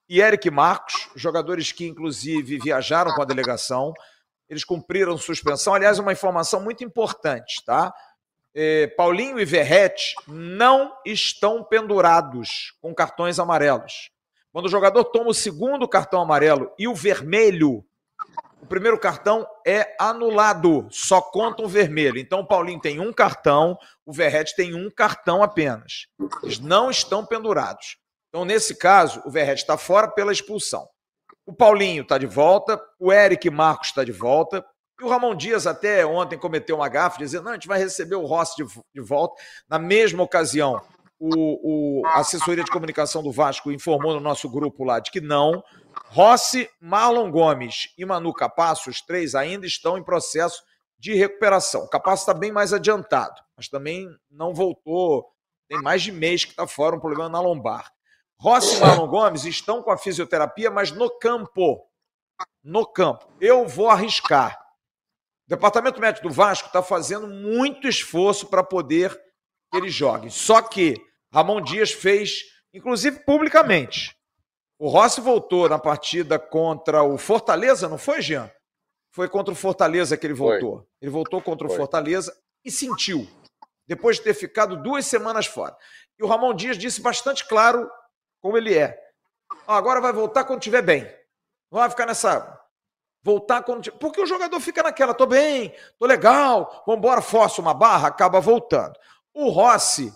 e Eric Marcos, jogadores que inclusive viajaram com a delegação. Eles cumpriram suspensão. Aliás, uma informação muito importante, tá? É, Paulinho e Verrete não estão pendurados com cartões amarelos. Quando o jogador toma o segundo cartão amarelo e o vermelho, primeiro cartão é anulado, só conta o vermelho. Então o Paulinho tem um cartão, o Verrete tem um cartão apenas. Eles não estão pendurados. Então, nesse caso, o Verrete está fora pela expulsão. O Paulinho está de volta, o Eric Marcos está de volta, e o Ramon Dias até ontem cometeu uma gafe, dizendo: não, a gente vai receber o Rossi de, de volta. Na mesma ocasião, o, o, assessoria de comunicação do Vasco informou no nosso grupo lá de que não. Rossi, Marlon Gomes e Manu Capasso, os três ainda estão em processo de recuperação. O Capasso está bem mais adiantado, mas também não voltou. Tem mais de mês que está fora, um problema na lombar. Rossi e Marlon Gomes estão com a fisioterapia, mas no campo. No campo. Eu vou arriscar. O departamento médico do Vasco está fazendo muito esforço para poder que ele jogue. Só que Ramon Dias fez, inclusive publicamente. O Rossi voltou na partida contra o Fortaleza, não foi, Jean? Foi contra o Fortaleza que ele voltou. Foi. Ele voltou contra foi. o Fortaleza e sentiu, depois de ter ficado duas semanas fora. E o Ramon Dias disse bastante claro como ele é. Agora vai voltar quando estiver bem. Não vai ficar nessa. Voltar quando. Porque o jogador fica naquela, tô bem, tô legal, vambora, força uma barra, acaba voltando. O Rossi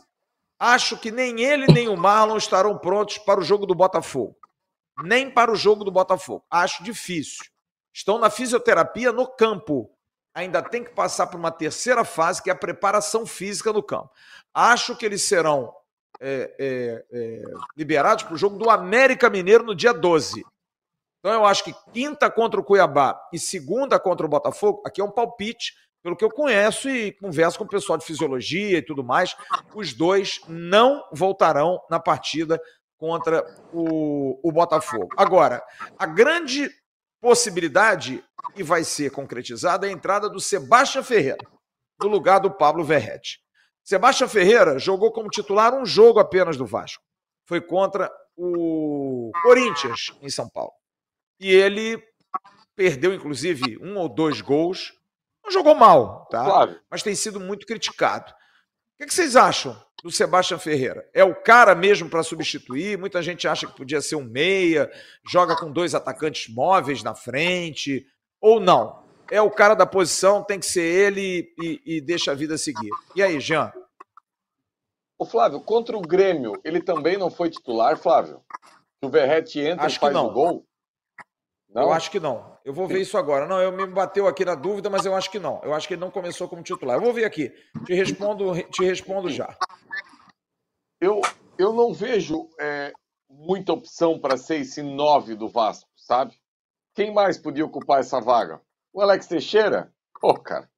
Acho que nem ele nem o Marlon estarão prontos para o jogo do Botafogo. Nem para o jogo do Botafogo. Acho difícil. Estão na fisioterapia no campo. Ainda tem que passar por uma terceira fase, que é a preparação física no campo. Acho que eles serão é, é, é, liberados para o jogo do América Mineiro no dia 12. Então eu acho que quinta contra o Cuiabá e segunda contra o Botafogo, aqui é um palpite, pelo que eu conheço e converso com o pessoal de fisiologia e tudo mais, os dois não voltarão na partida contra o, o Botafogo. Agora, a grande possibilidade, e vai ser concretizada, é a entrada do Sebastião Ferreira, no lugar do Pablo Verrete. Sebastião Ferreira jogou como titular um jogo apenas do Vasco. Foi contra o Corinthians, em São Paulo. E ele perdeu, inclusive, um ou dois gols não jogou mal, tá? Claro. Mas tem sido muito criticado. O que, vocês acham do Sebastião Ferreira? É o cara mesmo para substituir? Muita gente acha que podia ser um meia, joga com dois atacantes móveis na frente, ou não? É o cara da posição, tem que ser ele e, e deixa a vida seguir. E aí, Jean? O Flávio, contra o Grêmio, ele também não foi titular, Flávio? O Verrete entra Acho e faz o gol? Não? Eu acho que não. Eu vou ver isso agora. Não, eu me bateu aqui na dúvida, mas eu acho que não. Eu acho que ele não começou como titular. Eu vou ver aqui. Te respondo, te respondo já. Eu, eu não vejo é, muita opção para ser esse 9 do Vasco, sabe? Quem mais podia ocupar essa vaga? O Alex Teixeira? Pô, cara,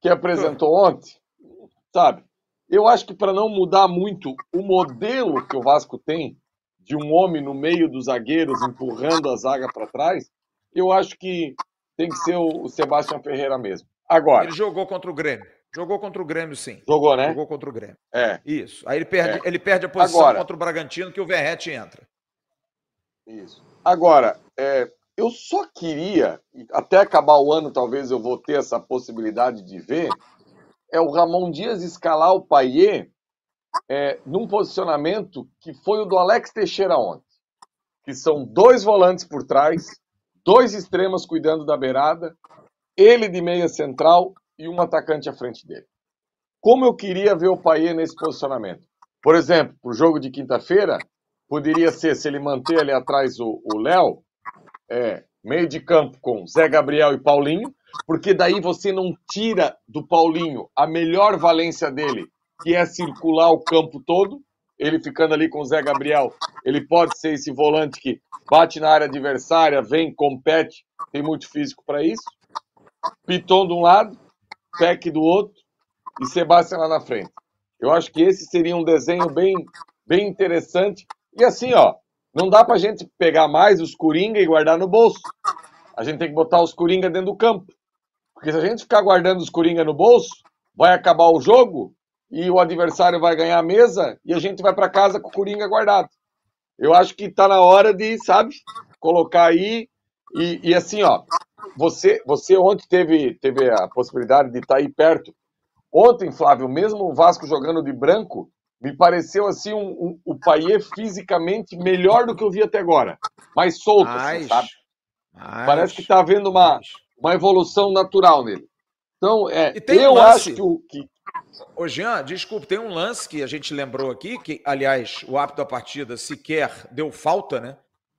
que apresentou (laughs) ontem, sabe? Eu acho que para não mudar muito o modelo que o Vasco tem, de um homem no meio dos zagueiros empurrando a zaga para trás, eu acho que tem que ser o Sebastião Ferreira mesmo. Agora. Ele jogou contra o Grêmio. Jogou contra o Grêmio, sim. Jogou, né? Jogou contra o Grêmio. É. Isso. Aí ele perde, é. ele perde a posição Agora, contra o Bragantino, que o Verrete entra. Isso. Agora, é, eu só queria, até acabar o ano, talvez eu vou ter essa possibilidade de ver, é o Ramon Dias escalar o Paier é, num posicionamento que foi o do Alex Teixeira ontem. Que são dois volantes por trás, dois extremos cuidando da beirada, ele de meia central e um atacante à frente dele. Como eu queria ver o Paier nesse posicionamento? Por exemplo, para o jogo de quinta-feira, poderia ser, se ele manter ali atrás o Léo, é, meio de campo com Zé Gabriel e Paulinho, porque daí você não tira do Paulinho a melhor valência dele, que é circular o campo todo. Ele ficando ali com o Zé Gabriel, ele pode ser esse volante que bate na área adversária, vem, compete, tem muito físico para isso. Piton de um lado, Peck do outro e Sebastião lá na frente. Eu acho que esse seria um desenho bem, bem interessante. E assim, ó, não dá pra gente pegar mais os Coringa e guardar no bolso. A gente tem que botar os Coringa dentro do campo. Porque se a gente ficar guardando os Coringa no bolso, vai acabar o jogo e o adversário vai ganhar a mesa e a gente vai para casa com o Coringa guardado. Eu acho que está na hora de, sabe, colocar aí e, e, assim, ó, você, você ontem teve, teve a possibilidade de estar tá aí perto. Ontem, Flávio, mesmo o Vasco jogando de branco, me pareceu assim um, um, o Paier fisicamente melhor do que eu vi até agora. Mais solto, assim, sabe? Mais, Parece que está havendo uma, uma evolução natural nele. Então, é, eu um acho que o. Que... Ô, Jean, desculpe, tem um lance que a gente lembrou aqui, que, aliás, o árbitro da partida sequer deu falta, né?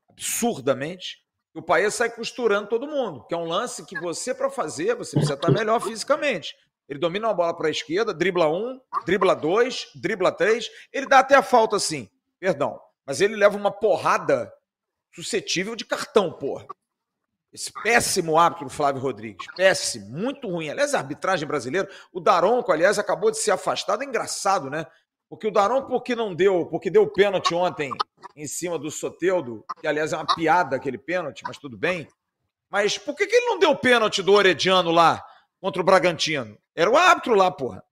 Absurdamente. E o Paes sai costurando todo mundo, que é um lance que você, para fazer, você precisa estar melhor fisicamente. Ele domina uma bola para a esquerda, dribla um, dribla dois, dribla três. Ele dá até a falta, sim, perdão. Mas ele leva uma porrada suscetível de cartão, porra. Esse péssimo árbitro Flávio Rodrigues. Péssimo, muito ruim. Aliás, a arbitragem brasileira. O Daronco, aliás, acabou de ser afastado. É engraçado, né? Porque o Daronco, porque não deu, porque deu pênalti ontem em cima do Soteudo, que aliás é uma piada aquele pênalti, mas tudo bem. Mas por que, que ele não deu pênalti do Orediano lá contra o Bragantino? Era o árbitro lá, porra.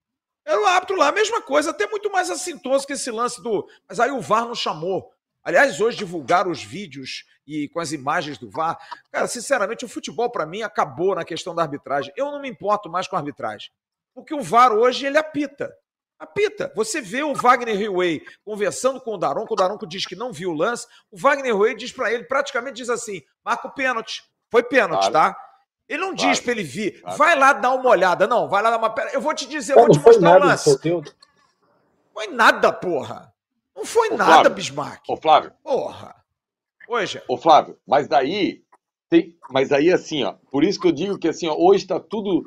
Era o árbitro lá, mesma coisa, até muito mais assintoso que esse lance do. Mas aí o VAR não chamou. Aliás, hoje divulgaram os vídeos e com as imagens do VAR. Cara, sinceramente, o futebol para mim acabou na questão da arbitragem. Eu não me importo mais com a arbitragem. Porque o VAR hoje ele apita. Apita. Você vê o Wagner Hillway conversando com o Daronco, o Daronco diz que não viu o lance. O Wagner Hillway diz para ele, praticamente diz assim: marca o pênalti. Foi pênalti, claro. tá? Ele não claro. diz para ele vir, claro. vai lá dar uma olhada. Não, vai lá dar uma. Eu vou te dizer, eu vou te mostrar o lance. Foi nada, porra. Não foi Ô, nada, Flávio. Bismarck. Ô, Flávio. Porra. Hoje. Ô, Flávio, mas daí. Tem, mas aí, assim, ó. Por isso que eu digo que, assim, ó, hoje tá tudo.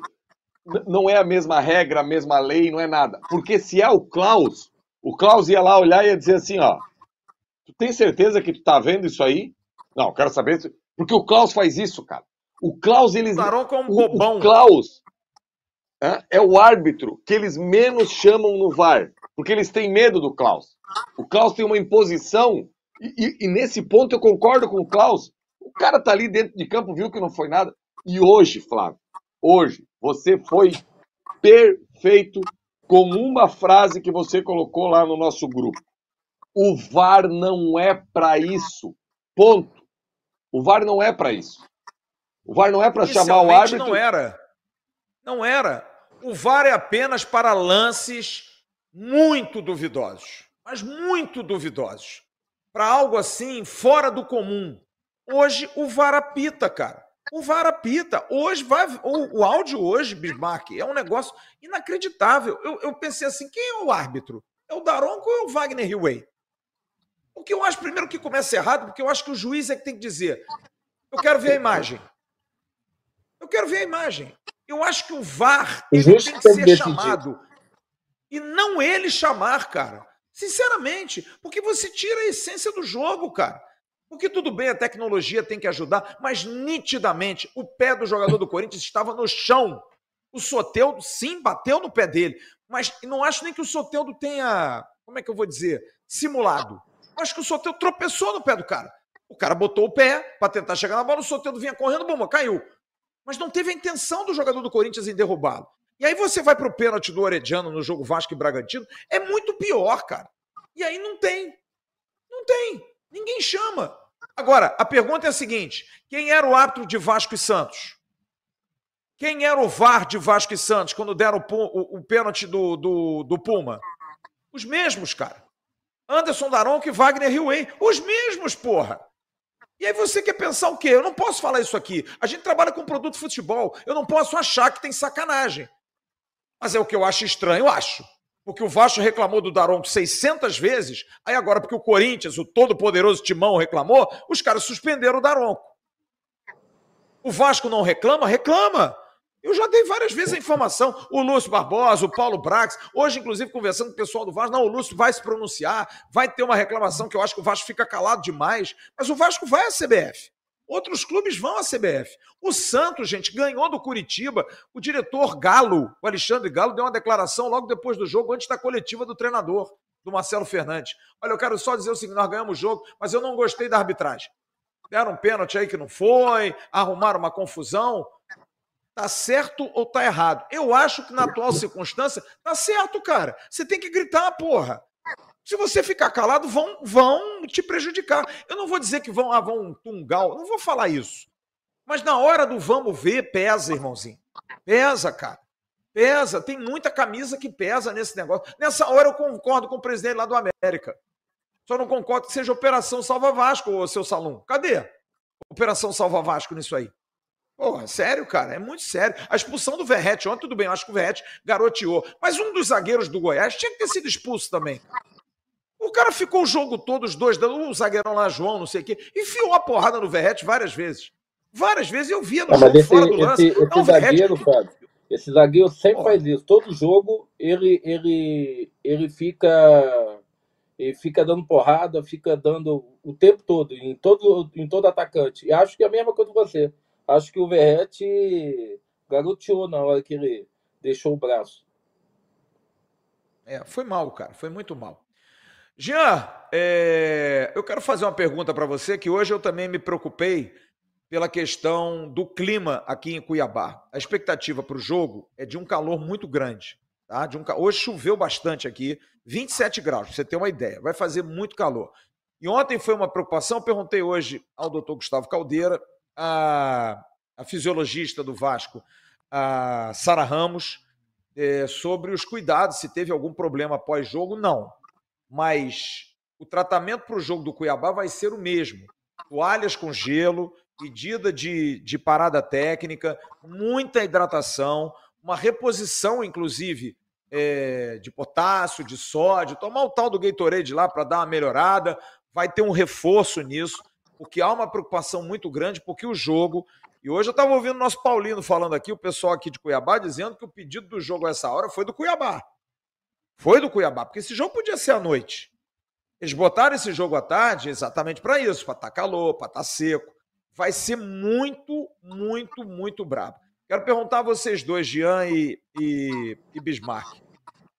Não é a mesma regra, a mesma lei, não é nada. Porque se é o Klaus, o Klaus ia lá olhar e ia dizer assim, ó. Tu tem certeza que tu tá vendo isso aí? Não, quero saber. Porque o Klaus faz isso, cara. O Klaus, eles. como um bobão. O Klaus é, o árbitro que eles menos chamam no VAR. Porque eles têm medo do Klaus. O Klaus tem uma imposição e, e, e, nesse ponto eu concordo com o Klaus. O cara tá ali dentro de campo, viu que não foi nada. E hoje, Flávio, hoje, você foi perfeito com uma frase que você colocou lá no nosso grupo. O VAR não é para isso. Ponto. O VAR não é para isso. O VAR não é para chamar o árbitro. Não era. Não era. O VAR é apenas para lances muito duvidosos. Mas muito duvidosos para algo assim fora do comum. Hoje o VAR apita, cara. O VAR apita. Hoje vai. O, o áudio hoje, Bismarck, é um negócio inacreditável. Eu, eu pensei assim: quem é o árbitro? É o Daronco ou é o Wagner Hillway? O que eu acho primeiro que começa errado, porque eu acho que o juiz é que tem que dizer: eu quero ver a imagem. Eu quero ver a imagem. Eu acho que o VAR ele tem que ser chamado. E não ele chamar, cara. Sinceramente, porque você tira a essência do jogo, cara. Porque tudo bem, a tecnologia tem que ajudar, mas nitidamente o pé do jogador do Corinthians estava no chão. O Soteudo, sim, bateu no pé dele, mas não acho nem que o Soteudo tenha, como é que eu vou dizer, simulado. Acho que o Soteudo tropeçou no pé do cara. O cara botou o pé para tentar chegar na bola, o Soteudo vinha correndo, bomba, caiu. Mas não teve a intenção do jogador do Corinthians em derrubá-lo. E aí você vai para o pênalti do Orediano no jogo Vasco e Bragantino, é muito pior, cara. E aí não tem. Não tem. Ninguém chama. Agora, a pergunta é a seguinte: quem era o árbitro de Vasco e Santos? Quem era o VAR de Vasco e Santos quando deram o, o, o pênalti do, do, do, Puma? Os mesmos, cara. Anderson Daronco e Wagner Hillway. Os mesmos, porra. E aí você quer pensar o quê? Eu não posso falar isso aqui. A gente trabalha com produto futebol. Eu não posso achar que tem sacanagem. Mas é o que eu acho estranho, eu acho. Porque o Vasco reclamou do Daronco 600 vezes, aí agora porque o Corinthians, o todo-poderoso Timão, reclamou, os caras suspenderam o Daronco. O Vasco não reclama? Reclama. Eu já dei várias vezes a informação. O Lúcio Barbosa, o Paulo Brax, hoje, inclusive, conversando com o pessoal do Vasco, não, o Lúcio vai se pronunciar, vai ter uma reclamação que eu acho que o Vasco fica calado demais, mas o Vasco vai à CBF. Outros clubes vão à CBF. O Santos, gente, ganhou do Curitiba. O diretor Galo, o Alexandre Galo, deu uma declaração logo depois do jogo, antes da coletiva do treinador, do Marcelo Fernandes. Olha, eu quero só dizer o seguinte: nós ganhamos o jogo, mas eu não gostei da arbitragem. Deram um pênalti aí que não foi, arrumaram uma confusão. Tá certo ou tá errado? Eu acho que na atual circunstância tá certo, cara. Você tem que gritar, porra. Se você ficar calado, vão, vão te prejudicar. Eu não vou dizer que vão, ah, vão tungar, não vou falar isso. Mas na hora do vamos ver, pesa, irmãozinho. Pesa, cara. Pesa, tem muita camisa que pesa nesse negócio. Nessa hora eu concordo com o presidente lá do América. Só não concordo que seja Operação Salva Vasco, seu Salum. Cadê? Operação Salva Vasco nisso aí. Porra, sério, cara, é muito sério. A expulsão do Verrete, ontem tudo bem, eu acho que o Verrete garoteou. Mas um dos zagueiros do Goiás tinha que ter sido expulso também. O cara ficou o jogo todo, os dois, o zagueirão lá, João, não sei o quê, enfiou a porrada no Verrete várias vezes. Várias vezes eu via no ah, jogo esse, fora do lance. Esse, esse não, zagueiro, Fábio, esse zagueiro sempre faz isso. Todo jogo ele, ele, ele fica ele fica dando porrada, fica dando o tempo todo, em todo, em todo atacante. E acho que é a mesma coisa com você. Acho que o Verrete garoteou na hora que ele deixou o braço. É, foi mal, cara. Foi muito mal. Jean, é, eu quero fazer uma pergunta para você que hoje eu também me preocupei pela questão do clima aqui em Cuiabá. A expectativa para o jogo é de um calor muito grande. Tá? De um, hoje choveu bastante aqui, 27 graus, para você ter uma ideia. Vai fazer muito calor. E ontem foi uma preocupação, perguntei hoje ao doutor Gustavo Caldeira, a, a fisiologista do Vasco, a Sara Ramos, é, sobre os cuidados, se teve algum problema pós-jogo. Não. Mas o tratamento para o jogo do Cuiabá vai ser o mesmo. Toalhas com gelo, medida de, de parada técnica, muita hidratação, uma reposição, inclusive, é, de potássio, de sódio, tomar o tal do Gatorade lá para dar uma melhorada, vai ter um reforço nisso porque há uma preocupação muito grande, porque o jogo. E hoje eu estava ouvindo o nosso Paulino falando aqui, o pessoal aqui de Cuiabá, dizendo que o pedido do jogo a essa hora foi do Cuiabá. Foi do Cuiabá, porque esse jogo podia ser à noite. Eles botaram esse jogo à tarde exatamente para isso, para estar tá calor, para estar tá seco. Vai ser muito, muito, muito brabo. Quero perguntar a vocês dois, Jean e, e, e Bismarck.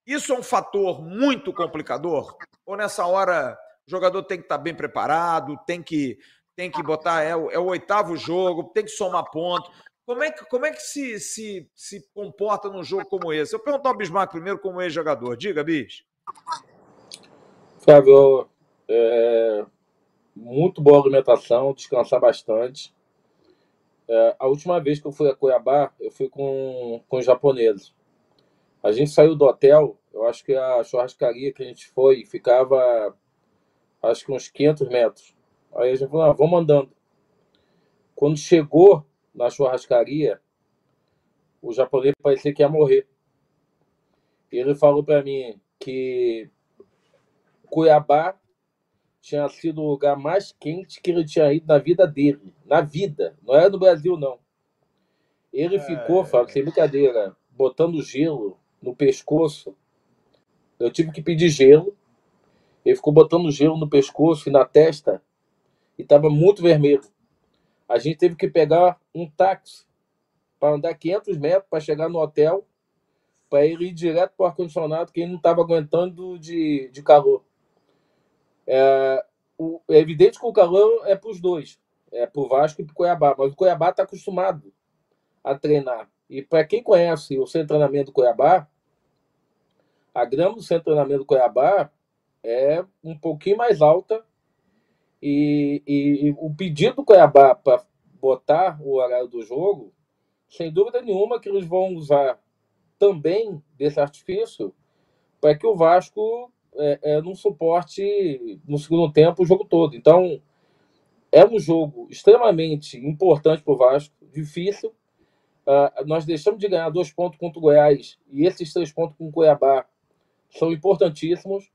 Isso é um fator muito complicador? Ou nessa hora o jogador tem que estar tá bem preparado, tem que, tem que botar, é é o oitavo jogo, tem que somar ponto. Como é que, como é que se, se, se comporta num jogo como esse? Eu perguntar ao Bismarck primeiro como ex-jogador. Diga, Bis. Flávio, é, muito boa alimentação, descansar bastante. É, a última vez que eu fui a Cuiabá, eu fui com, com os japoneses. A gente saiu do hotel, eu acho que a churrascaria que a gente foi ficava acho que uns 500 metros. Aí a gente falou, ah, vamos andando. Quando chegou na churrascaria, o japonês parecia que ia morrer. Ele falou para mim que Cuiabá tinha sido o lugar mais quente que ele tinha ido na vida dele. Na vida. Não era no Brasil, não. Ele é... ficou, Fábio, sem brincadeira, botando gelo no pescoço. Eu tive que pedir gelo. Ele ficou botando gelo no pescoço e na testa e estava muito vermelho. A gente teve que pegar um táxi para andar 500 metros para chegar no hotel, para ele ir direto para o ar-condicionado, que ele não estava aguentando de, de calor. É, o, é evidente que o calor é para os dois, é para o Vasco e para o Cuiabá, mas o Cuiabá está acostumado a treinar. E para quem conhece o centro de treinamento do Cuiabá, a grama do centro de treinamento do Cuiabá é um pouquinho mais alta e, e, e o pedido do Cuiabá para botar o horário do jogo, sem dúvida nenhuma que eles vão usar também desse artifício para que o Vasco é, é, não suporte no segundo tempo o jogo todo. Então, é um jogo extremamente importante para o Vasco, difícil. Uh, nós deixamos de ganhar dois pontos contra o Goiás e esses três pontos com o Cuiabá são importantíssimos.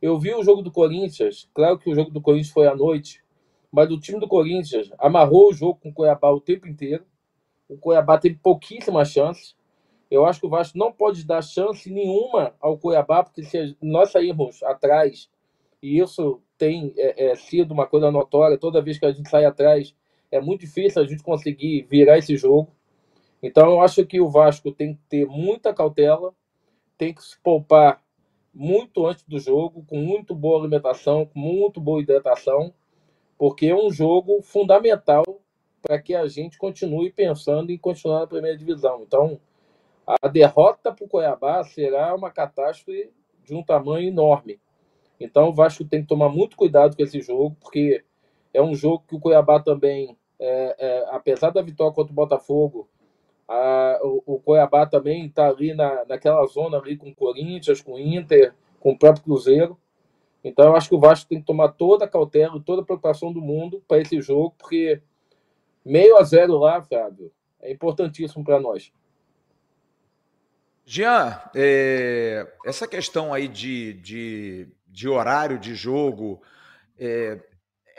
Eu vi o jogo do Corinthians, claro que o jogo do Corinthians foi à noite, mas o time do Corinthians amarrou o jogo com o Cuiabá o tempo inteiro. O Cuiabá teve pouquíssimas chances. Eu acho que o Vasco não pode dar chance nenhuma ao Cuiabá, porque se nós sairmos atrás, e isso tem é, é, sido uma coisa notória, toda vez que a gente sai atrás, é muito difícil a gente conseguir virar esse jogo. Então eu acho que o Vasco tem que ter muita cautela, tem que se poupar muito antes do jogo, com muito boa alimentação, com muito boa hidratação, porque é um jogo fundamental para que a gente continue pensando em continuar na primeira divisão. Então, a derrota para o Cuiabá será uma catástrofe de um tamanho enorme. Então, o Vasco tem que tomar muito cuidado com esse jogo, porque é um jogo que o Cuiabá também, é, é, apesar da vitória contra o Botafogo, A, o, o Cuiabá também está ali na, naquela zona ali com o Corinthians, com o Inter, com o próprio Cruzeiro. Então eu acho que o Vasco tem que tomar toda a cautela, toda a preocupação do mundo para esse jogo, porque meio a zero lá, Fábio, é importantíssimo para nós. Jean, é, essa questão aí de, de, de horário de jogo, é,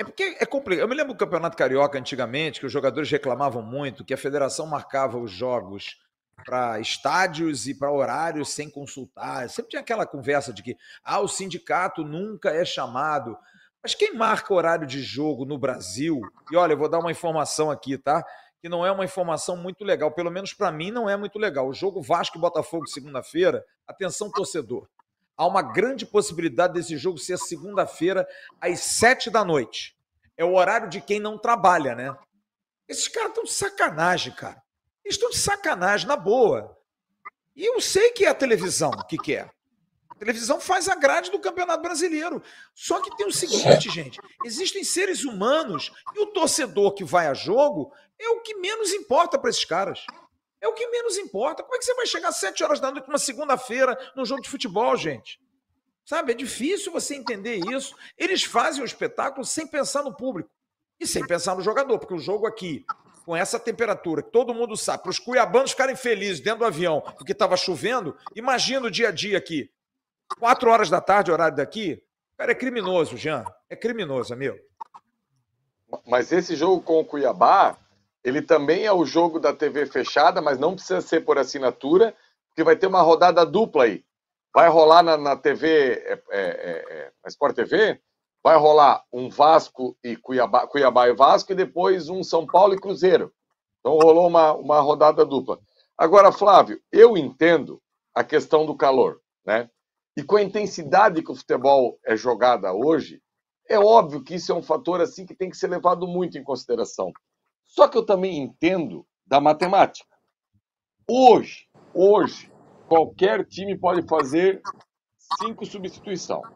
é porque é complicado. Eu me lembro do Campeonato Carioca antigamente, que os jogadores reclamavam muito, que a federação marcava os jogos para estádios e para horários sem consultar. Sempre tinha aquela conversa de que ah, o sindicato nunca é chamado. Mas quem marca horário de jogo no Brasil? E olha, eu vou dar uma informação aqui, tá? Que não é uma informação muito legal, pelo menos para mim não é muito legal. O jogo Vasco e Botafogo segunda-feira, atenção torcedor há uma grande possibilidade desse jogo ser segunda-feira, às sete da noite. É o horário de quem não trabalha, né? Esses caras estão de sacanagem, cara. Eles estão de sacanagem, na boa. E eu sei que é a televisão que quer. A televisão faz a grade do Campeonato Brasileiro. Só que tem o seguinte, gente: existem seres humanos e o torcedor que vai a jogo é o que menos importa para esses caras. É o que menos importa. Como é que você vai chegar às 7 horas da noite numa segunda-feira num jogo de futebol, gente? Sabe, é difícil você entender isso. Eles fazem o espetáculo sem pensar no público e sem pensar no jogador, porque o jogo aqui, com essa temperatura, que todo mundo sabe, para os cuiabanos ficarem felizes dentro do avião porque estava chovendo, imagina o dia a dia aqui. Quatro horas da tarde, horário daqui, cara, é criminoso, Jean. É criminoso, amigo. Mas esse jogo com o Cuiabá, ele também é o jogo da TV fechada, mas não precisa ser por assinatura, porque vai ter uma rodada dupla aí. Vai rolar na, na TV, é, é, é, na Sport TV, vai rolar um Vasco e Cuiabá, Cuiabá e Vasco, e depois um São Paulo e Cruzeiro. Então rolou uma, uma rodada dupla. Agora, Flávio, eu entendo a questão do calor, né? E com a intensidade que o futebol é jogada hoje, é óbvio que isso é um fator assim que tem que ser levado muito em consideração. Só que eu também entendo da matemática. Hoje, hoje, qualquer time pode fazer cinco substituições.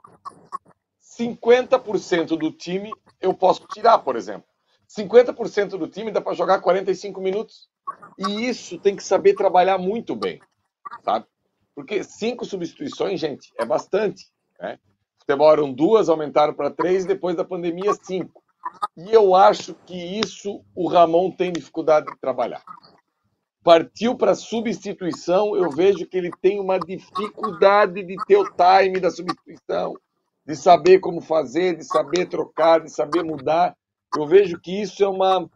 50% do time eu posso tirar, por exemplo. 50% do time dá para jogar 45 minutos. E isso tem que saber trabalhar muito bem, sabe? Porque cinco substituições, gente, é bastante. Né? Futebol eram duas, aumentaram para três, depois da pandemia, cinco. E eu acho que isso o Ramon tem dificuldade de trabalhar. Partiu para substituição, eu vejo que ele tem uma dificuldade de ter o time da substituição, de saber como fazer, de saber trocar, de saber mudar. Eu vejo que isso é uma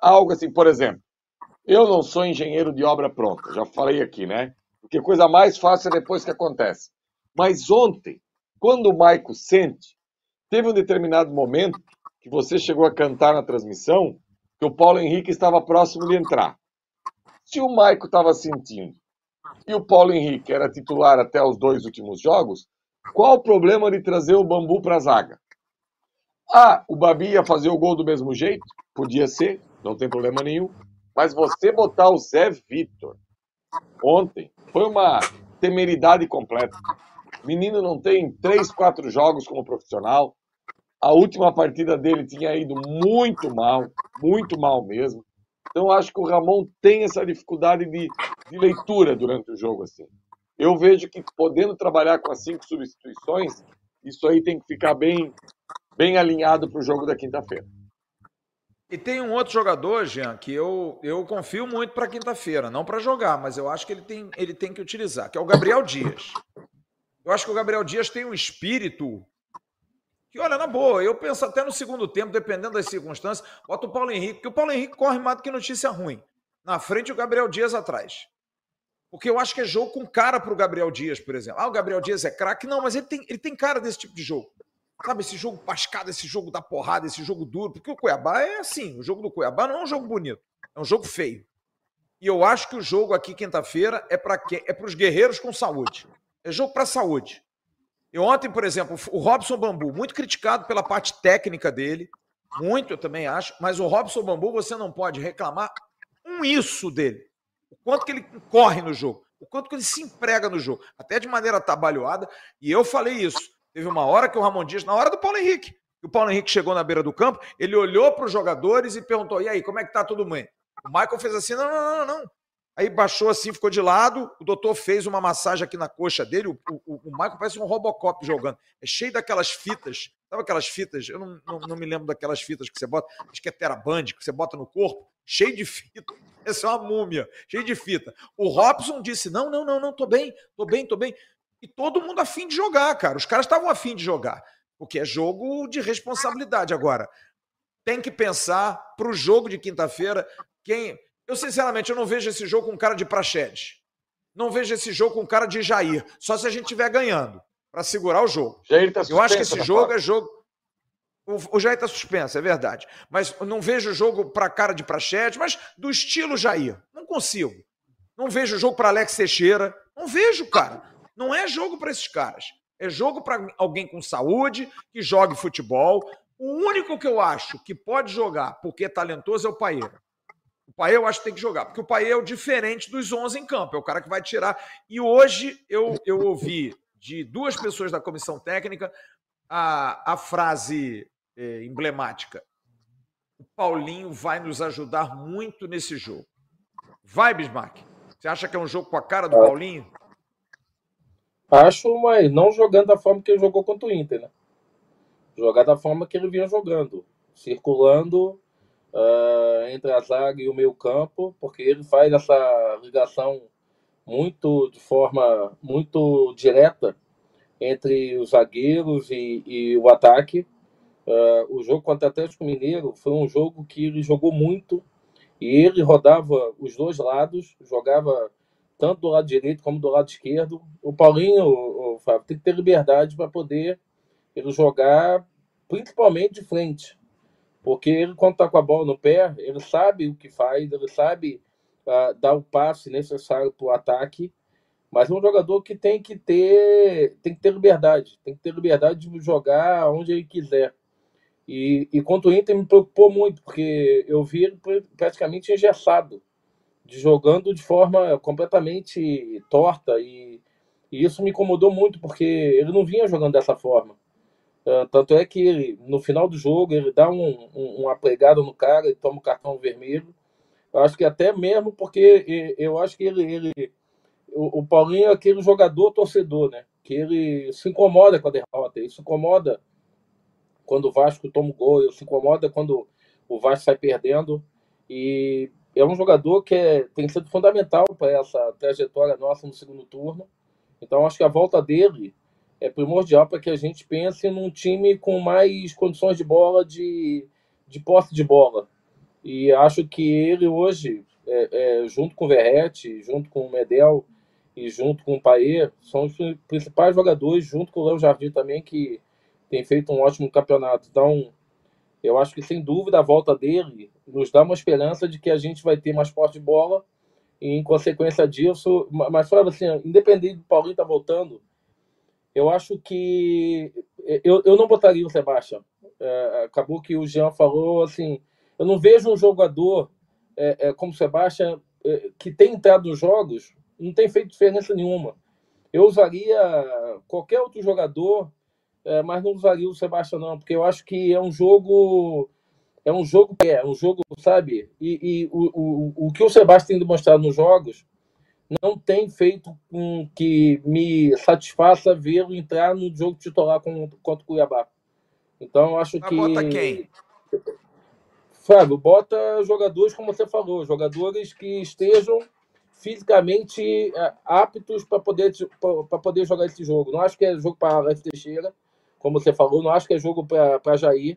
algo assim, por exemplo, eu não sou engenheiro de obra pronta, já falei aqui, né? Porque coisa mais fácil é depois que acontece. Mas ontem, quando o Maico sente, teve um determinado momento que você chegou a cantar na transmissão que o Paulo Henrique estava próximo de entrar. Se o Maico estava sentindo e o Paulo Henrique era titular até os dois últimos jogos, qual o problema de trazer o Bambu para a zaga? Ah, o Babi ia fazer o gol do mesmo jeito? Podia ser, não tem problema nenhum. Mas você botar o Zé Vitor ontem foi uma temeridade completa. Menino não tem três, quatro jogos como profissional, a última partida dele tinha ido muito mal, muito mal mesmo. Então acho que o Ramon tem essa dificuldade de, de leitura durante o jogo assim. Eu vejo que podendo trabalhar com as cinco substituições, isso aí tem que ficar bem, bem alinhado para o jogo da quinta-feira. E tem um outro jogador, Jean, que eu, eu confio muito para quinta-feira, não para jogar, mas eu acho que ele tem, ele tem que utilizar, que é o Gabriel Dias. Eu acho que o Gabriel Dias tem um espírito que, olha, na boa, eu penso até no segundo tempo, dependendo das circunstâncias, bota o Paulo Henrique, porque o Paulo Henrique corre mais do que notícia ruim. Na frente, o Gabriel Dias atrás. Porque eu acho que é jogo com cara para o Gabriel Dias, por exemplo. Ah, o Gabriel Dias é craque. Não, mas ele tem, ele tem cara desse tipo de jogo. Sabe, esse jogo pascado, esse jogo da porrada, esse jogo duro. Porque o Cuiabá é assim. O jogo do Cuiabá não é um jogo bonito. É um jogo feio. E eu acho que o jogo aqui, quinta-feira, é para é os guerreiros com saúde. É jogo para saúde. E ontem, por exemplo, o Robson Bambu, muito criticado pela parte técnica dele, muito eu também acho, mas o Robson Bambu você não pode reclamar um isso dele. O quanto que ele corre no jogo, o quanto que ele se emprega no jogo, até de maneira trabalhada. E eu falei isso. Teve uma hora que o Ramon Dias, na hora do Paulo Henrique, o Paulo Henrique chegou na beira do campo, ele olhou para os jogadores e perguntou: e aí, como é que tá tudo bem? O Michael fez assim: não, não, não, não. Aí baixou assim, ficou de lado. O doutor fez uma massagem aqui na coxa dele. O, o, o Michael parece um Robocop jogando. É cheio daquelas fitas. Sabe aquelas fitas? Eu não, não, não me lembro daquelas fitas que você bota. Acho que é Teraband, que você bota no corpo. Cheio de fita. (laughs) Essa é uma múmia. Cheio de fita. O Robson disse: Não, não, não, não, tô bem, tô bem, tô bem. E todo mundo afim de jogar, cara. Os caras estavam afim de jogar. Porque é jogo de responsabilidade. Agora, tem que pensar para o jogo de quinta-feira. Quem eu, sinceramente, eu não vejo esse jogo com cara de Praxedes. Não vejo esse jogo com cara de Jair. Só se a gente estiver ganhando, para segurar o jogo. Jair tá eu acho que esse jogo é jogo. O, o Jair está suspenso, é verdade. Mas não vejo o jogo para cara de Praxedes, mas do estilo Jair. Não consigo. Não vejo o jogo para Alex Teixeira. Não vejo, cara. Não é jogo para esses caras. É jogo para alguém com saúde, que jogue futebol. O único que eu acho que pode jogar porque é talentoso é o Paeira. O Paê eu acho que tem que jogar, porque o Paê é o diferente dos 11 em campo, é o cara que vai tirar. E hoje eu, eu ouvi de duas pessoas da comissão técnica a, a frase é, emblemática: o Paulinho vai nos ajudar muito nesse jogo. Vai, Bismarck? Você acha que é um jogo com a cara do Paulinho? Acho, mas não jogando da forma que ele jogou contra o Inter, né? Jogar da forma que ele vinha jogando, circulando uh, entre a zaga e o meio campo, porque ele faz essa ligação muito de forma muito direta entre os zagueiros e, e o ataque. Uh, o jogo contra o Atlético Mineiro foi um jogo que ele jogou muito e ele rodava os dois lados, jogava tanto do lado direito como do lado esquerdo. O Paulinho, o, o Fábio, tem que ter liberdade para poder ele jogar principalmente de frente. Porque ele, quando está com a bola no pé, ele sabe o que faz, ele sabe uh, dar o passe necessário para o ataque, mas é um jogador que tem que ter tem que ter liberdade, tem que ter liberdade de jogar onde ele quiser. E, e quanto o Inter me preocupou muito, porque eu vi ele praticamente engessado, de jogando de forma completamente torta, e, e isso me incomodou muito, porque ele não vinha jogando dessa forma. Uh, tanto é que ele, no final do jogo, ele dá um, um, uma pregada no cara e toma o cartão vermelho. Eu acho que até mesmo porque eu acho que ele, ele o, o, Paulinho é aquele jogador torcedor, né? Que ele se incomoda com a derrota, ele se incomoda quando o Vasco toma o gol, ele se incomoda quando o Vasco sai perdendo. E é um jogador que é, tem sido fundamental para essa trajetória nossa no segundo turno. Então acho que a volta dele é primordial para que a gente pense num time com mais condições de bola, de, de posse de bola. E acho que ele hoje, é, é, junto com o Verrete, junto com o Medel e junto com o Paê, são os principais jogadores, junto com o Léo Jardim também, que tem feito um ótimo campeonato. Então, eu acho que sem dúvida a volta dele nos dá uma esperança de que a gente vai ter mais posse de bola e, em consequência disso, mas falava assim, independente do Paulinho estar tá voltando, eu acho que eu, eu não botaria o Sebastião. É, acabou que o Jean falou assim: eu não vejo um jogador é, é, como o Sebastião é, que tem entrado nos jogos, não tem feito diferença nenhuma. Eu usaria qualquer outro jogador, é, mas não usaria o Sebastião, não, porque eu acho que é um jogo. É um jogo, é um jogo, sabe? E, e o, o, o que o Sebastião tem demonstrado nos jogos não tem feito com que me satisfaça vê-lo entrar no jogo titular contra o Cuiabá. Então, acho Mas que. Bota quem? Fábio, bota jogadores, como você falou, jogadores que estejam fisicamente é, aptos para poder, poder jogar esse jogo. Não acho que é jogo para Alex Teixeira, como você falou, não acho que é jogo para Jair.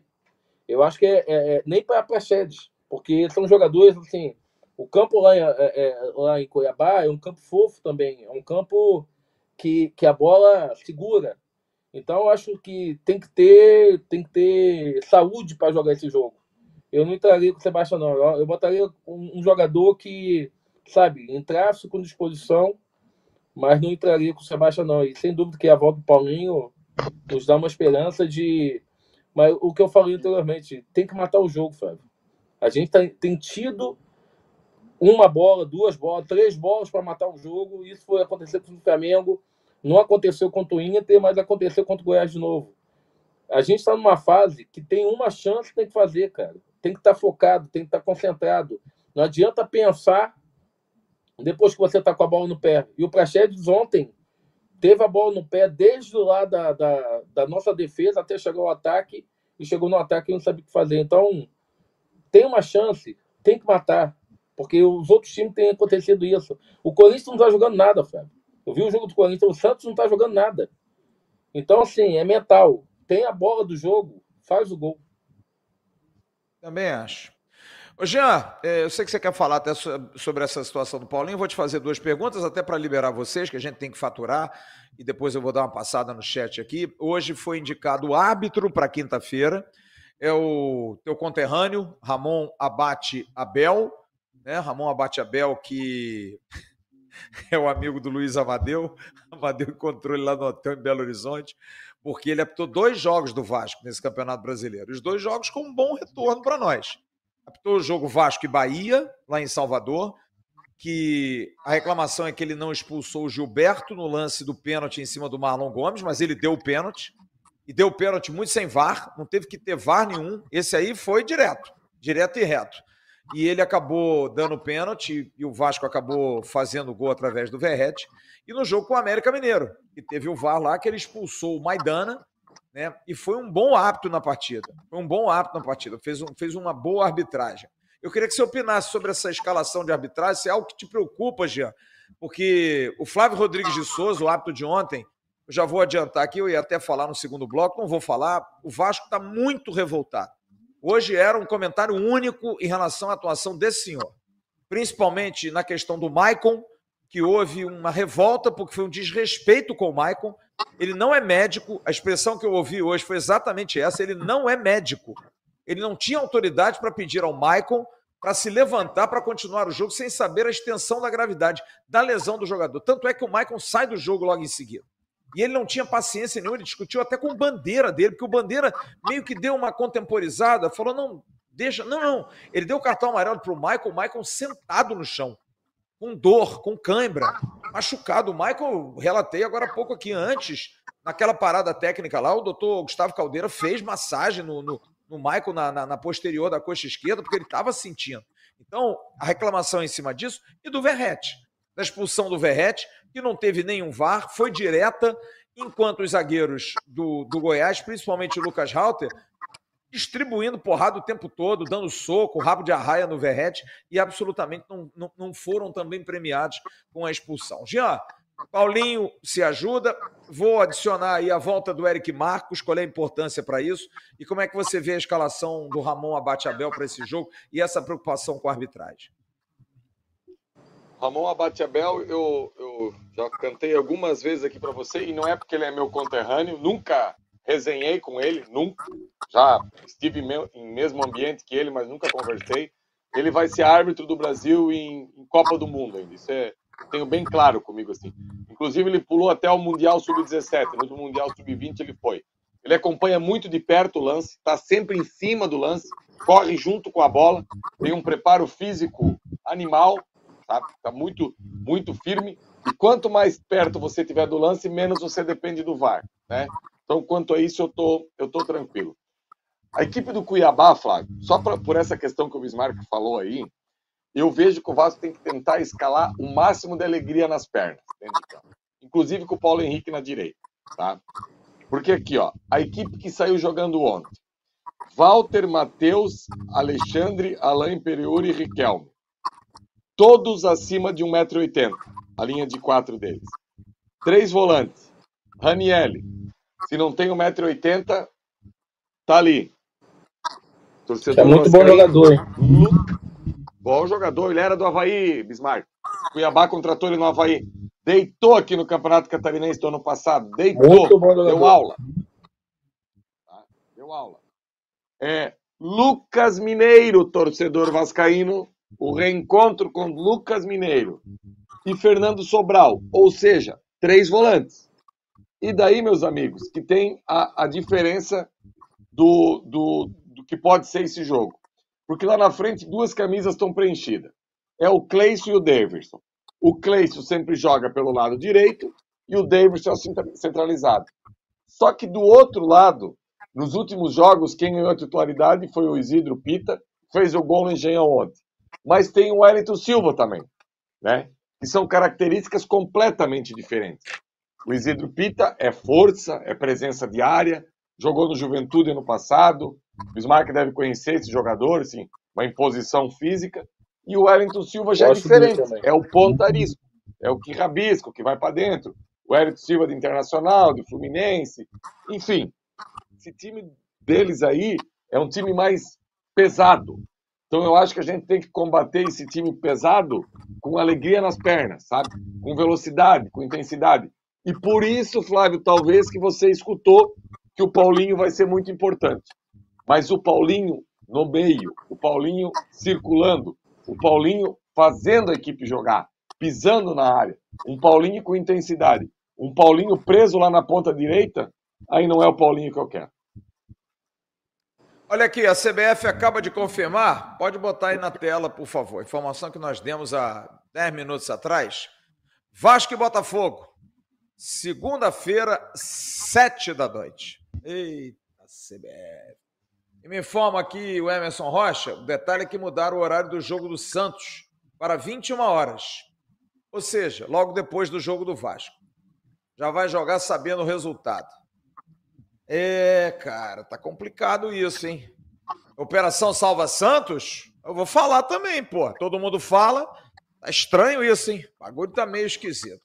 Eu acho que é, é, é nem para Chedes, porque são jogadores assim o campo lá é, é, lá em Cuiabá é um campo fofo também, é um campo que, que a bola segura. Então eu acho que tem que ter, tem que ter saúde para jogar esse jogo. Eu não entraria com o Sebastião, não. Eu, eu botaria um, um, jogador que, sabe, entrasse com disposição, mas não entraria com o Sebastião, não. E sem dúvida que a volta do Paulinho nos dá uma esperança de. Mas o que eu falei anteriormente, tem que matar o jogo, Fábio. A gente tá, tem tido uma bola, duas bolas, três bolas para matar o jogo. Isso foi acontecer com o Flamengo, não aconteceu contra o Inter, mas aconteceu contra o Goiás de novo. A gente está numa fase que tem uma chance, tem que fazer, cara. Tem que estar tá focado, tem que estar tá concentrado. Não adianta pensar depois que você está com a bola no pé. E o Praxedes ontem teve a bola no pé desde lá da, da, da, nossa defesa até chegar ao ataque e chegou no ataque e não sabia o que fazer. Então, tem uma chance, tem que matar, porque os outros times têm acontecido isso. O Corinthians não está jogando nada, Fábio. Eu vi o jogo do Corinthians, o Santos não está jogando nada. Então, assim, é mental. Tem a bola do jogo, faz o gol. Também acho. Ô Jean, é, eu sei que você quer falar até sobre essa situação do Paulinho. Vou te fazer duas perguntas, até para liberar vocês, que a gente tem que faturar, e depois eu vou dar uma passada no chat aqui. Hoje foi indicado o árbitro para quinta-feira. É o teu conterrâneo, Ramon Abate Abel. Né? Ramon Abate Abel, que (laughs) é o amigo do Luiz Amadeu. (laughs) Amadeu encontrou ele lá no hotel em Belo Horizonte, porque ele apitou dois jogos do Vasco nesse Campeonato Brasileiro. Os dois jogos com um bom retorno para nós apitou o jogo Vasco e Bahia, lá em Salvador, que a reclamação é que ele não expulsou o Gilberto no lance do pênalti em cima do Marlon Gomes, mas ele deu o pênalti. E deu o pênalti muito sem VAR, não teve que ter VAR nenhum. Esse aí foi direto, direto e reto. E ele acabou dando pênalti e o Vasco acabou fazendo gol através do Verrete. E no jogo com o América Mineiro, que teve o VAR lá, que ele expulsou o Maidana né? E foi um bom hábito na partida. Foi um bom hábito na partida. Fez, um, fez uma boa arbitragem. Eu queria que você opinasse sobre essa escalação de arbitragem, se é algo que te preocupa, Jean. Porque o Flávio Rodrigues de Souza, o hábito de ontem, eu já vou adiantar aqui, eu ia até falar no segundo bloco, não vou falar. O Vasco está muito revoltado. Hoje era um comentário único em relação à atuação desse senhor. Principalmente na questão do Maicon, que houve uma revolta porque foi um desrespeito com o Maicon. Ele não é médico, a expressão que eu ouvi hoje foi exatamente essa: ele não é médico. Ele não tinha autoridade para pedir ao Maicon para se levantar para continuar o jogo sem saber a extensão da gravidade da lesão do jogador. Tanto é que o Maicon sai do jogo logo em seguida. E ele não tinha paciência nenhuma, ele discutiu até com o Bandeira dele, porque o Bandeira meio que deu uma contemporizada, falou: não, deixa. Não, não. Ele deu o cartão amarelo para o Maicon, o Maicon sentado no chão com dor, com cãibra, machucado. O Michael, relatei agora há pouco aqui antes, naquela parada técnica lá, o doutor Gustavo Caldeira fez massagem no, no, no Michael na, na, na, posterior da coxa esquerda, porque ele estava sentindo. Então, a reclamação em cima disso e do Verrete, da expulsão do Verrete, que não teve nenhum VAR, foi direta, enquanto os zagueiros do, do Goiás, principalmente o Lucas Halter, distribuindo porrada o tempo todo, dando soco, rabo de arraia no Verrete e absolutamente não, não, não foram também premiados com a expulsão. Jean, Paulinho se ajuda. Vou adicionar aí a volta do Eric Marcos, qual é a importância para isso e como é que você vê a escalação do Ramon Abate Abel para esse jogo e essa preocupação com a arbitragem. Ramon Abate Abel, eu, eu já cantei algumas vezes aqui para você e não é porque ele é meu conterrâneo, nunca resenhei com ele, nunca. Já estive em mesmo ambiente que ele, mas nunca conversei. Ele vai ser árbitro do Brasil em, em Copa do Mundo ainda. Isso é, tenho bem claro comigo assim. Inclusive ele pulou até o Mundial Sub-17, no Mundial Sub-20 ele foi. Ele acompanha muito de perto o lance, está sempre em cima do lance, corre junto com a bola, tem um preparo físico animal, sabe? Muito muito firme. E quanto mais perto você tiver do lance, menos você depende do VAR, né? Então, quanto a isso, eu tô, eu tô tranquilo. A equipe do Cuiabá, Flávio, só pra, por essa questão que o Bismarck falou aí, eu vejo que o Vasco tem que tentar escalar o máximo de alegria nas pernas, inclusive com o Paulo Henrique na direita, tá? Porque aqui, ó, a equipe que saiu jogando ontem, Walter, Matheus, Alexandre, Alain Periuri e Riquelme, todos acima de 1,80m, a linha de quatro deles. Três volantes, Ranielli, se não tem 1,80m, tá ali. Torcedor é muito bom jogador? Bom jogador, ele era do Havaí, Bismarck. Cuiabá contratou ele no Havaí. Deitou aqui no Campeonato Catarinense do ano passado. Deitou. Muito bom jogador. Deu aula. Tá? Deu aula. É, Lucas Mineiro, torcedor vascaíno. O reencontro com Lucas Mineiro e Fernando Sobral. Ou seja, três volantes. E daí, meus amigos, que tem a, a diferença do, do, do que pode ser esse jogo. Porque lá na frente duas camisas estão preenchidas. É o Cleison e o Davidson. O Cleison sempre joga pelo lado direito e o Davidson é centralizado. Só que do outro lado, nos últimos jogos, quem ganhou a titularidade foi o Isidro Pita, fez o gol no Engenhão ontem. Mas tem o Wellington Silva também, né? que são características completamente diferentes. O Isidro Pita é força, é presença diária, jogou no Juventude ano passado. O Bismarck deve conhecer esse jogador, assim, uma imposição física. E o Wellington Silva já é diferente, é o pontarisco, é o que rabisca, o que vai para dentro. O Wellington Silva de Internacional, de Fluminense, enfim. Esse time deles aí é um time mais pesado. Então eu acho que a gente tem que combater esse time pesado com alegria nas pernas, sabe? Com velocidade, com intensidade. E por isso, Flávio, talvez que você escutou que o Paulinho vai ser muito importante. Mas o Paulinho no meio, o Paulinho circulando, o Paulinho fazendo a equipe jogar, pisando na área, um Paulinho com intensidade, um Paulinho preso lá na ponta direita, aí não é o Paulinho que eu quero. Olha aqui, a CBF acaba de confirmar, pode botar aí na tela, por favor, informação que nós demos há 10 minutos atrás. Vasco e Botafogo, segunda-feira, sete da noite. Eita, CBF. E me informa aqui o Emerson Rocha, o detalhe é que mudaram o horário do jogo do Santos para 21 horas. Ou seja, logo depois do jogo do Vasco. Já vai jogar sabendo o resultado. É, cara, tá complicado isso, hein? Operação Salva Santos? Eu vou falar também, pô. Todo mundo fala. Tá estranho isso, hein? O bagulho tá meio esquisito.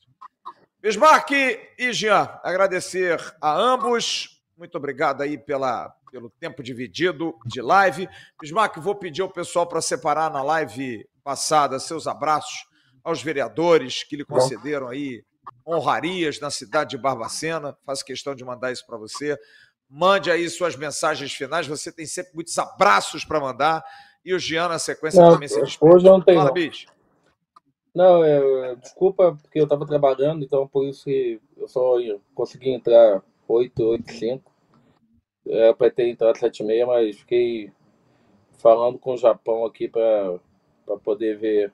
Bismarck e Jean, agradecer a ambos. Muito obrigado aí pela, pelo tempo dividido de live. Bismarck, vou pedir ao pessoal para separar na live passada seus abraços aos vereadores que lhe concederam aí honrarias na cidade de Barbacena. Faço questão de mandar isso para você. Mande aí suas mensagens finais. Você tem sempre muitos abraços para mandar. E o Jean, na sequência, não, também se despede. Hoje não tem. Fala, não. bicho. Não, é, desculpa, porque eu estava trabalhando, então por isso que eu só consegui entrar 8, 8, 5. É para ter entrado 7 e meia, mas fiquei falando com o Japão aqui para poder ver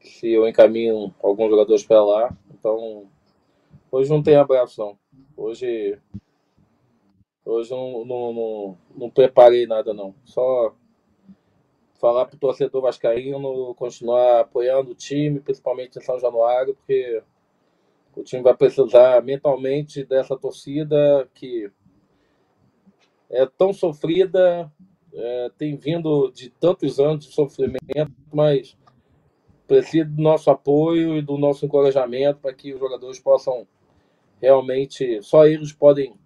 se eu encaminho alguns jogadores para lá. Então, hoje não tem abraço, não. Hoje, hoje não, não, não, não preparei nada, não. Só falar para o torcedor vascaíno continuar apoiando o time, principalmente em São Januário, porque o time vai precisar mentalmente dessa torcida que é tão sofrida, é, tem vindo de tantos anos de sofrimento, mas precisa do nosso apoio e do nosso encorajamento para que os jogadores possam realmente, só eles podem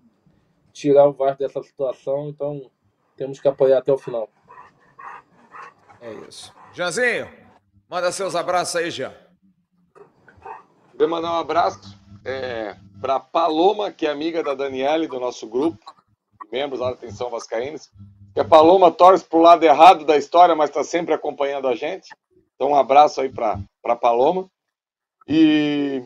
tirar o Vasco dessa situação, então temos que apoiar até o final. É isso. Janzinho, manda seus abraços aí, Jean. Vou mandar um abraço é, para Paloma, que é amiga da Daniele do nosso grupo, membros lá da Atenção Vascaínos. Que a Paloma torce para o lado errado da história, mas está sempre acompanhando a gente. Então, um abraço aí para a Paloma. E,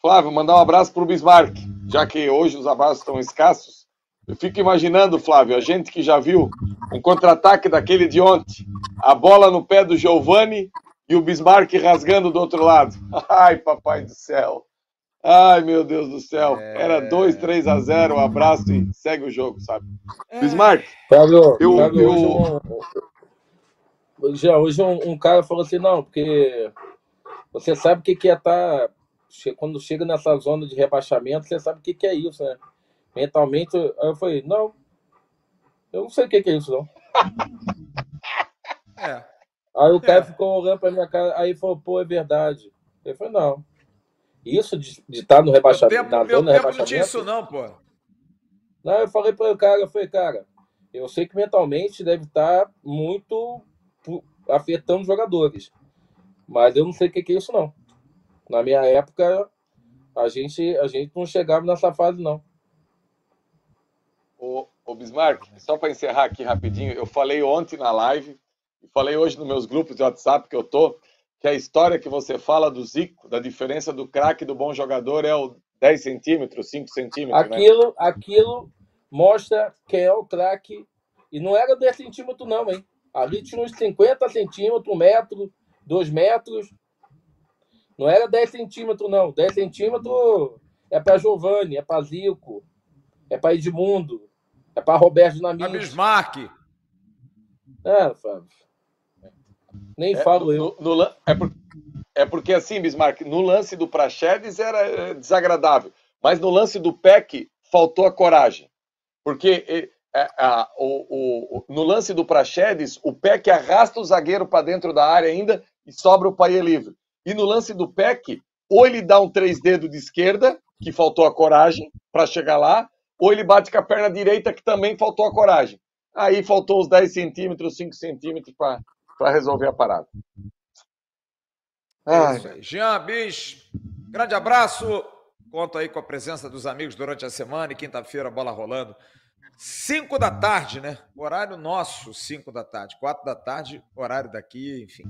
Flávio, mandar um abraço para o Bismarck, já que hoje os abraços estão escassos. Eu fico imaginando, Flávio, a gente que já viu um contra-ataque daquele de ontem, a bola no pé do Giovani e o Bismarck rasgando do outro lado. (laughs) Ai, papai do céu. Ai, meu Deus do céu. É... Era 2, 3 a 0, um abraço e segue o jogo, sabe? É... Bismarck, Flávio, eu, Flávio, eu... Já hoje um, um, cara falou assim, não, porque você sabe o que, que é estar. Tá, quando chega nessa zona de rebaixamento, você sabe o que, que é isso, né? Mentalmente, aí eu falei, não, eu não sei o que, que é isso, não. É. Aí o cara é. ficou olhando pra minha cara, aí falou, pô, é verdade. Eu falei, não. Isso de estar tá no rebaixamento. Meu tempo, na meu zona tempo não tinha isso, não, pô. Não, eu falei para o cara, eu falei, cara, eu sei que mentalmente deve estar tá muito afetando jogadores. Mas eu não sei o que é isso, não. Na minha época, a gente, a gente não chegava nessa fase, não. O, o Bismarck, só para encerrar aqui rapidinho, eu falei ontem na live, e falei hoje nos meus grupos de WhatsApp que eu tô, que a história que você fala do Zico, da diferença do craque do bom jogador é o 10 centímetros, 5 centímetros. Né? Aquilo, né? aquilo mostra quem é o craque. E não era 10 centímetros, não, hein? Ali tinha uns 50 centímetros, um metro, dois metros. Não era 10 centímetros, não. 10 centímetros é para Giovanni, é para Zico, é para Edmundo, é para Roberto Dinamite. Para Bismarck. É, Fábio. Nem é, falo no, eu. No, no, é, por, é porque assim, Bismarck, no lance do Praxedes era é, desagradável, mas no lance do Peck faltou a coragem. Porque é, a, o, o, no lance do Praxedes, o Peck arrasta o zagueiro para dentro da área ainda e sobra o Paier livre. E no lance do Peck, ou ele dá um três dedos de esquerda, que faltou a coragem para chegar lá, ou ele bate com a perna direita, que também faltou a coragem. Aí faltou os 10 centímetros, 5 centímetros para resolver a parada. É isso aí. Jean Bis, grande abraço. Conto aí com a presença dos amigos durante a semana e quinta-feira, bola rolando. 5 da tarde, né? Horário nosso, 5 da tarde. 4 da tarde, horário daqui, enfim.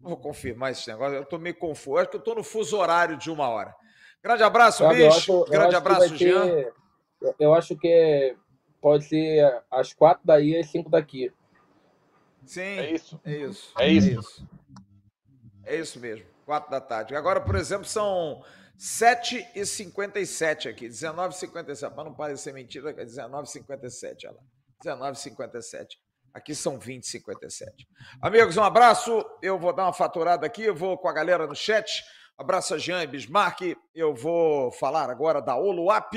Vou confirmar esse negócio. Eu tô meio confuso. Acho que eu tô no fuso horário de uma hora. Grande abraço, Sabe, bicho. Acho, Grande abraço, Jean. Ter, eu acho que pode ser às quatro daí e às cinco daqui. Sim. É isso. É isso. É isso. É isso, é isso mesmo. Quatro da tarde. Agora, por exemplo, são 7h57 aqui, 19h57, para não parecer mentira, é 19h57, olha lá. 19h57. Aqui são 20h57. Amigos, um abraço. Eu vou dar uma faturada aqui, eu vou com a galera no chat. Abraço a Jean e Bismarck. Eu vou falar agora da Oluap,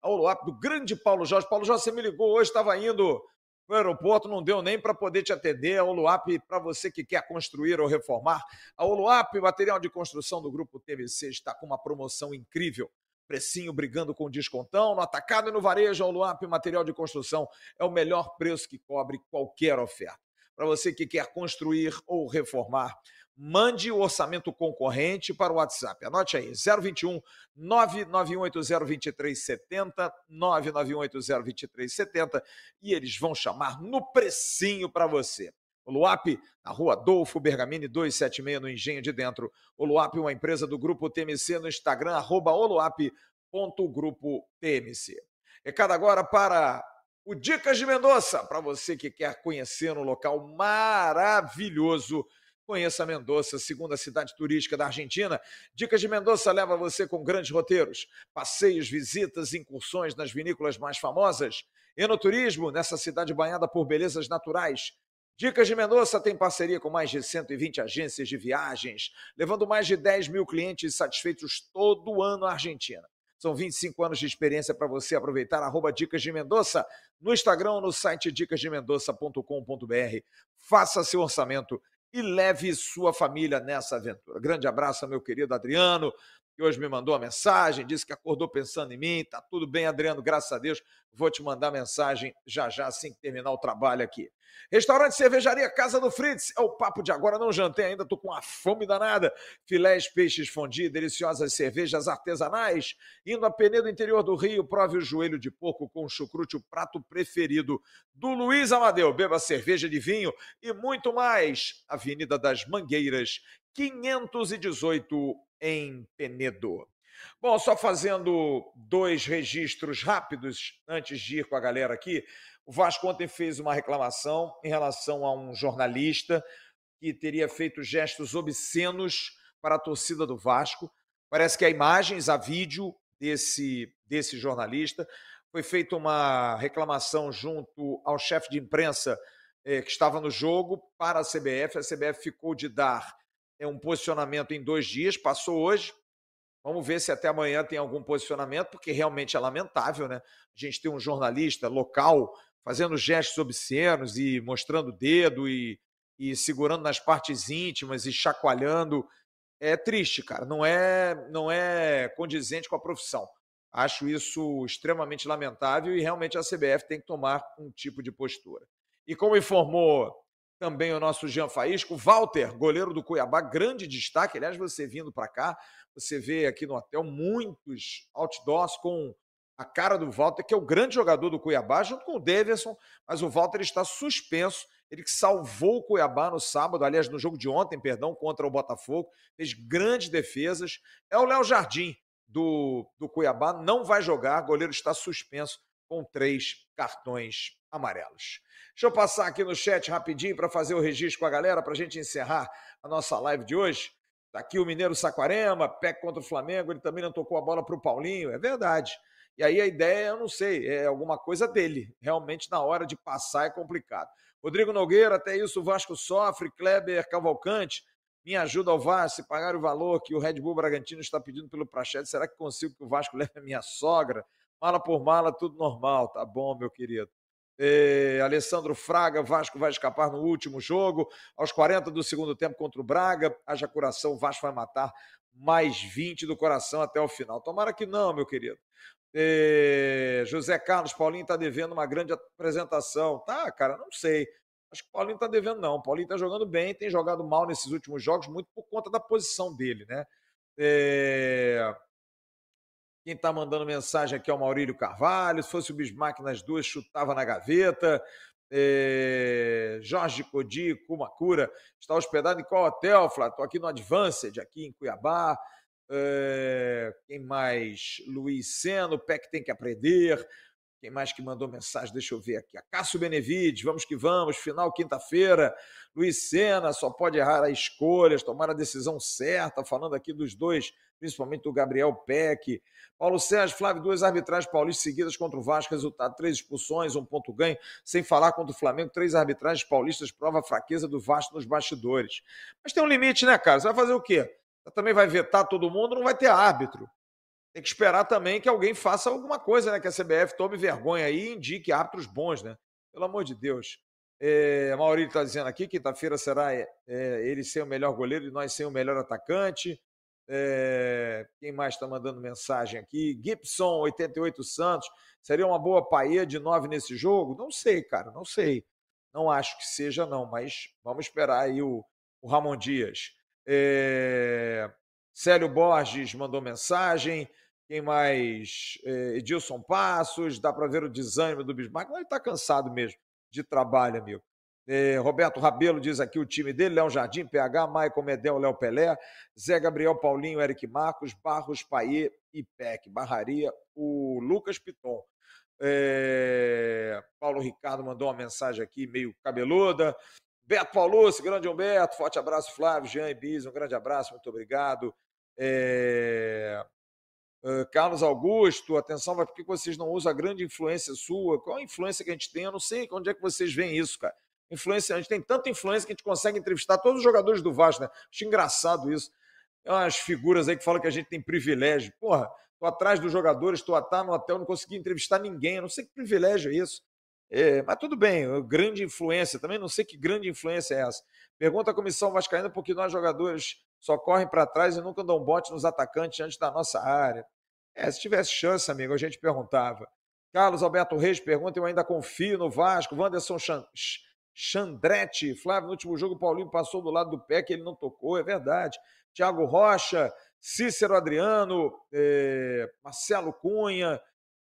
a Oluap do grande Paulo Jorge. Paulo Jorge, você me ligou hoje, estava indo no aeroporto, não deu nem para poder te atender. A Oluap, para você que quer construir ou reformar. A Oluap, material de construção do Grupo TVC, está com uma promoção incrível. Precinho brigando com descontão, no atacado e no varejo, a Oluap Material de Construção é o melhor preço que cobre qualquer oferta. Para você que quer construir ou reformar, mande o orçamento concorrente para o WhatsApp. Anote aí, 021 991802370, 991802370 e eles vão chamar no precinho para você. O Luap, na rua Adolfo Bergamini 276, no Engenho de Dentro. O Luap, uma empresa do Grupo TMC no Instagram, arroba oluap.grupo-tmc. Recado agora para o Dicas de Mendonça, para você que quer conhecer um local maravilhoso Conheça Mendoza, segunda cidade turística da Argentina. Dicas de Mendoza leva você com grandes roteiros, passeios, visitas, incursões nas vinícolas mais famosas. Enoturismo, nessa cidade banhada por belezas naturais. Dicas de Mendoza tem parceria com mais de 120 agências de viagens, levando mais de 10 mil clientes satisfeitos todo ano à Argentina. São 25 anos de experiência para você aproveitar. Arroba Dicas de Mendoza no Instagram, no site dicasdemendoza.com.br. Faça seu orçamento e leve sua família nessa aventura. Grande abraço meu querido Adriano, que hoje me mandou uma mensagem, disse que acordou pensando em mim. Tá tudo bem, Adriano, graças a Deus. Vou te mandar mensagem já já, assim que terminar o trabalho aqui. Restaurante Cervejaria Casa do Fritz. É o papo de agora. Não jantei ainda, tô com uma fome danada. Filés, peixes fondue, deliciosas cervejas artesanais. Indo a Penedo, interior do Rio, prove o joelho de porco com chucrute, o prato preferido do Luiz Amadeu. Beba cerveja de vinho e muito mais. Avenida das Mangueiras, 518 em Penedo. Bom, só fazendo dois registros rápidos antes de ir com a galera aqui. O Vasco ontem fez uma reclamação em relação a um jornalista que teria feito gestos obscenos para a torcida do Vasco. Parece que há imagens, há vídeo desse, desse jornalista. Foi feita uma reclamação junto ao chefe de imprensa eh, que estava no jogo para a CBF. A CBF ficou de dar eh, um posicionamento em dois dias, passou hoje. Vamos ver se até amanhã tem algum posicionamento, porque realmente é lamentável, né? A gente tem um jornalista local fazendo gestos obscenos e mostrando o dedo e, e segurando nas partes íntimas e chacoalhando. É triste, cara. Não é, não é condizente com a profissão. Acho isso extremamente lamentável e realmente a CBF tem que tomar um tipo de postura. E como informou também o nosso Jean Faísco, Walter, goleiro do Cuiabá, grande destaque. Aliás, você vindo para cá, você vê aqui no hotel muitos outdoors com a cara do Walter, que é o grande jogador do Cuiabá, junto com o Davidson, mas o Walter está suspenso. Ele que salvou o Cuiabá no sábado, aliás, no jogo de ontem, perdão, contra o Botafogo, fez grandes defesas. É o Léo Jardim do, do Cuiabá, não vai jogar, goleiro está suspenso com três cartões amarelos. Deixa eu passar aqui no chat rapidinho para fazer o registro com a galera, para a gente encerrar a nossa live de hoje. Está aqui o Mineiro Saquarema, pé contra o Flamengo, ele também não tocou a bola para o Paulinho, é verdade. E aí a ideia, eu não sei, é alguma coisa dele. Realmente, na hora de passar é complicado. Rodrigo Nogueira, até isso o Vasco sofre. Kleber Cavalcante, Minha ajuda ao Vasco, se pagar o valor que o Red Bull Bragantino está pedindo pelo Prachete, será que consigo que o Vasco (laughs) leve a minha sogra? Mala por mala, tudo normal. Tá bom, meu querido. É, Alessandro Fraga, Vasco vai escapar no último jogo. Aos 40 do segundo tempo contra o Braga, haja coração, Vasco vai matar mais 20 do coração até o final. Tomara que não, meu querido. É, José Carlos, Paulinho está devendo uma grande apresentação. Tá, cara, não sei. Acho que o Paulinho está devendo, não. O Paulinho está jogando bem, tem jogado mal nesses últimos jogos, muito por conta da posição dele, né? É... Quem está mandando mensagem aqui é o Maurílio Carvalho. Se fosse o Bismarck nas duas, chutava na gaveta. É... Jorge Codi, Kumakura, está hospedado em qual hotel, Flávio? Estou aqui no Advanced, aqui em Cuiabá. É... Quem mais? Luiz Seno, PEC tem que aprender. Quem mais que mandou mensagem? Deixa eu ver aqui. A Cássio Benevides, vamos que vamos, final quinta-feira. Luiz Sena só pode errar as escolhas, tomar a decisão certa, falando aqui dos dois, principalmente do Gabriel Peck. Paulo Sérgio, Flávio, duas arbitragens paulistas seguidas contra o Vasco, resultado três expulsões, um ponto ganho, sem falar contra o Flamengo, três arbitragens paulistas, prova a fraqueza do Vasco nos bastidores. Mas tem um limite, né, cara? Você vai fazer o quê? Você também vai vetar todo mundo, não vai ter árbitro tem que esperar também que alguém faça alguma coisa, né? Que a CBF tome vergonha aí e indique árbitros bons, né? Pelo amor de Deus. É, Maurício está dizendo aqui, quinta-feira será é, ele ser o melhor goleiro e nós ser o melhor atacante. É, quem mais está mandando mensagem aqui? Gibson, 88 Santos. Seria uma boa paia de 9 nesse jogo? Não sei, cara, não sei. Não acho que seja, não, mas vamos esperar aí o, o Ramon Dias. É, Célio Borges mandou mensagem. Quem mais? É, Edilson Passos, dá para ver o desânimo do Bismarck. Ele está cansado mesmo de trabalho, amigo. É, Roberto Rabelo diz aqui o time dele: Léo Jardim, PH, Maicon Medel, Léo Pelé, Zé Gabriel Paulinho, Eric Marcos, Barros, Paê e Peck. Barraria o Lucas Piton. É, Paulo Ricardo mandou uma mensagem aqui meio cabeluda. Beto Paulucci, grande Humberto, forte abraço, Flávio, Jean e Bis, um grande abraço, muito obrigado. É, Uh, Carlos Augusto, atenção, mas por que vocês não usam a grande influência sua? Qual a influência que a gente tem? Eu não sei onde é que vocês veem isso, cara. Influência, a gente tem tanta influência que a gente consegue entrevistar todos os jogadores do Vasco, né? Acho engraçado isso. Umas figuras aí que falam que a gente tem privilégio. Porra, tô atrás dos jogadores, tô tá no hotel, não consegui entrevistar ninguém. Eu não sei que privilégio é isso. É, mas tudo bem, grande influência também, não sei que grande influência é essa. Pergunta a comissão vascaína porque nós jogadores só correm para trás e nunca dão bote nos atacantes antes da nossa área. É, se tivesse chance, amigo, a gente perguntava. Carlos Alberto Reis pergunta: eu ainda confio no Vasco. Wanderson Chandretti, Flávio, no último jogo o Paulinho passou do lado do pé que ele não tocou, é verdade. Tiago Rocha, Cícero Adriano, eh, Marcelo Cunha,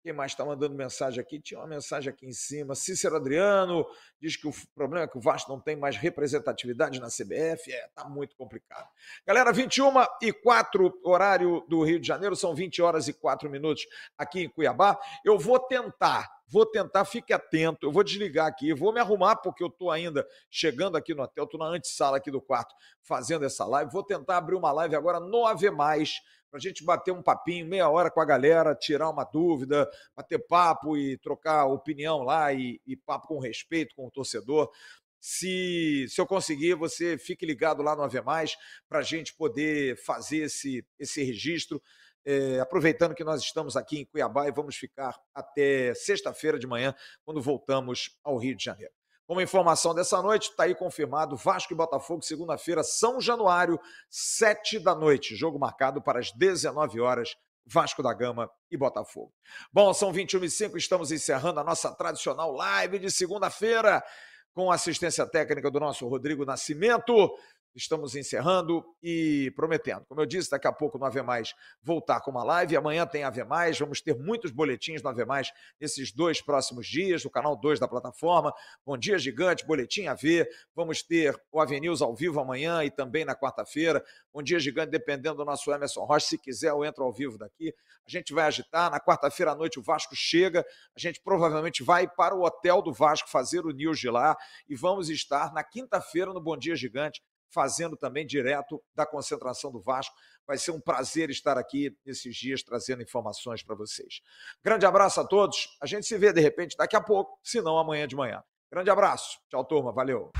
quem mais está mandando mensagem aqui? Tinha uma mensagem aqui em cima. Cícero Adriano diz que o problema é que o Vasco não tem mais representatividade na CBF. É, tá muito complicado. Galera, 21 e 4, horário do Rio de Janeiro, são 20 horas e 4 minutos aqui em Cuiabá. Eu vou tentar, vou tentar, fique atento. Eu vou desligar aqui, vou me arrumar, porque eu estou ainda chegando aqui no hotel, estou na antessala aqui do quarto fazendo essa live. Vou tentar abrir uma live agora no AV para a gente bater um papinho, meia hora com a galera, tirar uma dúvida, bater papo e trocar opinião lá e, e papo com respeito com o torcedor. Se, se eu conseguir, você fique ligado lá no AV para a gente poder fazer esse, esse registro. É, aproveitando que nós estamos aqui em Cuiabá e vamos ficar até sexta-feira de manhã, quando voltamos ao Rio de Janeiro. Como informação dessa noite, está aí confirmado Vasco e Botafogo, segunda-feira, São Januário, sete da noite. Jogo marcado para as 19 horas, Vasco da Gama e Botafogo. Bom, são 21 e 5, estamos encerrando a nossa tradicional live de segunda-feira, com assistência técnica do nosso Rodrigo Nascimento estamos encerrando e prometendo. Como eu disse, daqui a pouco no AV Mais voltar com uma live. Amanhã tem AV Mais, vamos ter muitos boletins no AV Mais nesses dois próximos dias, no canal 2 da plataforma. Bom dia, gigante, boletim AV. Vamos ter o AV News ao vivo amanhã e também na quarta-feira. Bom dia, gigante, dependendo do nosso Emerson Rocha. Se quiser, eu entro ao vivo daqui. A gente vai agitar. Na quarta-feira à noite, o Vasco chega. A gente provavelmente vai para o hotel do Vasco fazer o news de lá e vamos estar na quinta-feira no Bom Dia Gigante fazendo também direto da concentração do Vasco. Vai ser um prazer estar aqui nesses dias trazendo informações para vocês. Grande abraço a todos. A gente se vê de repente daqui a pouco, se não amanhã de manhã. Grande abraço. Tchau, turma. Valeu.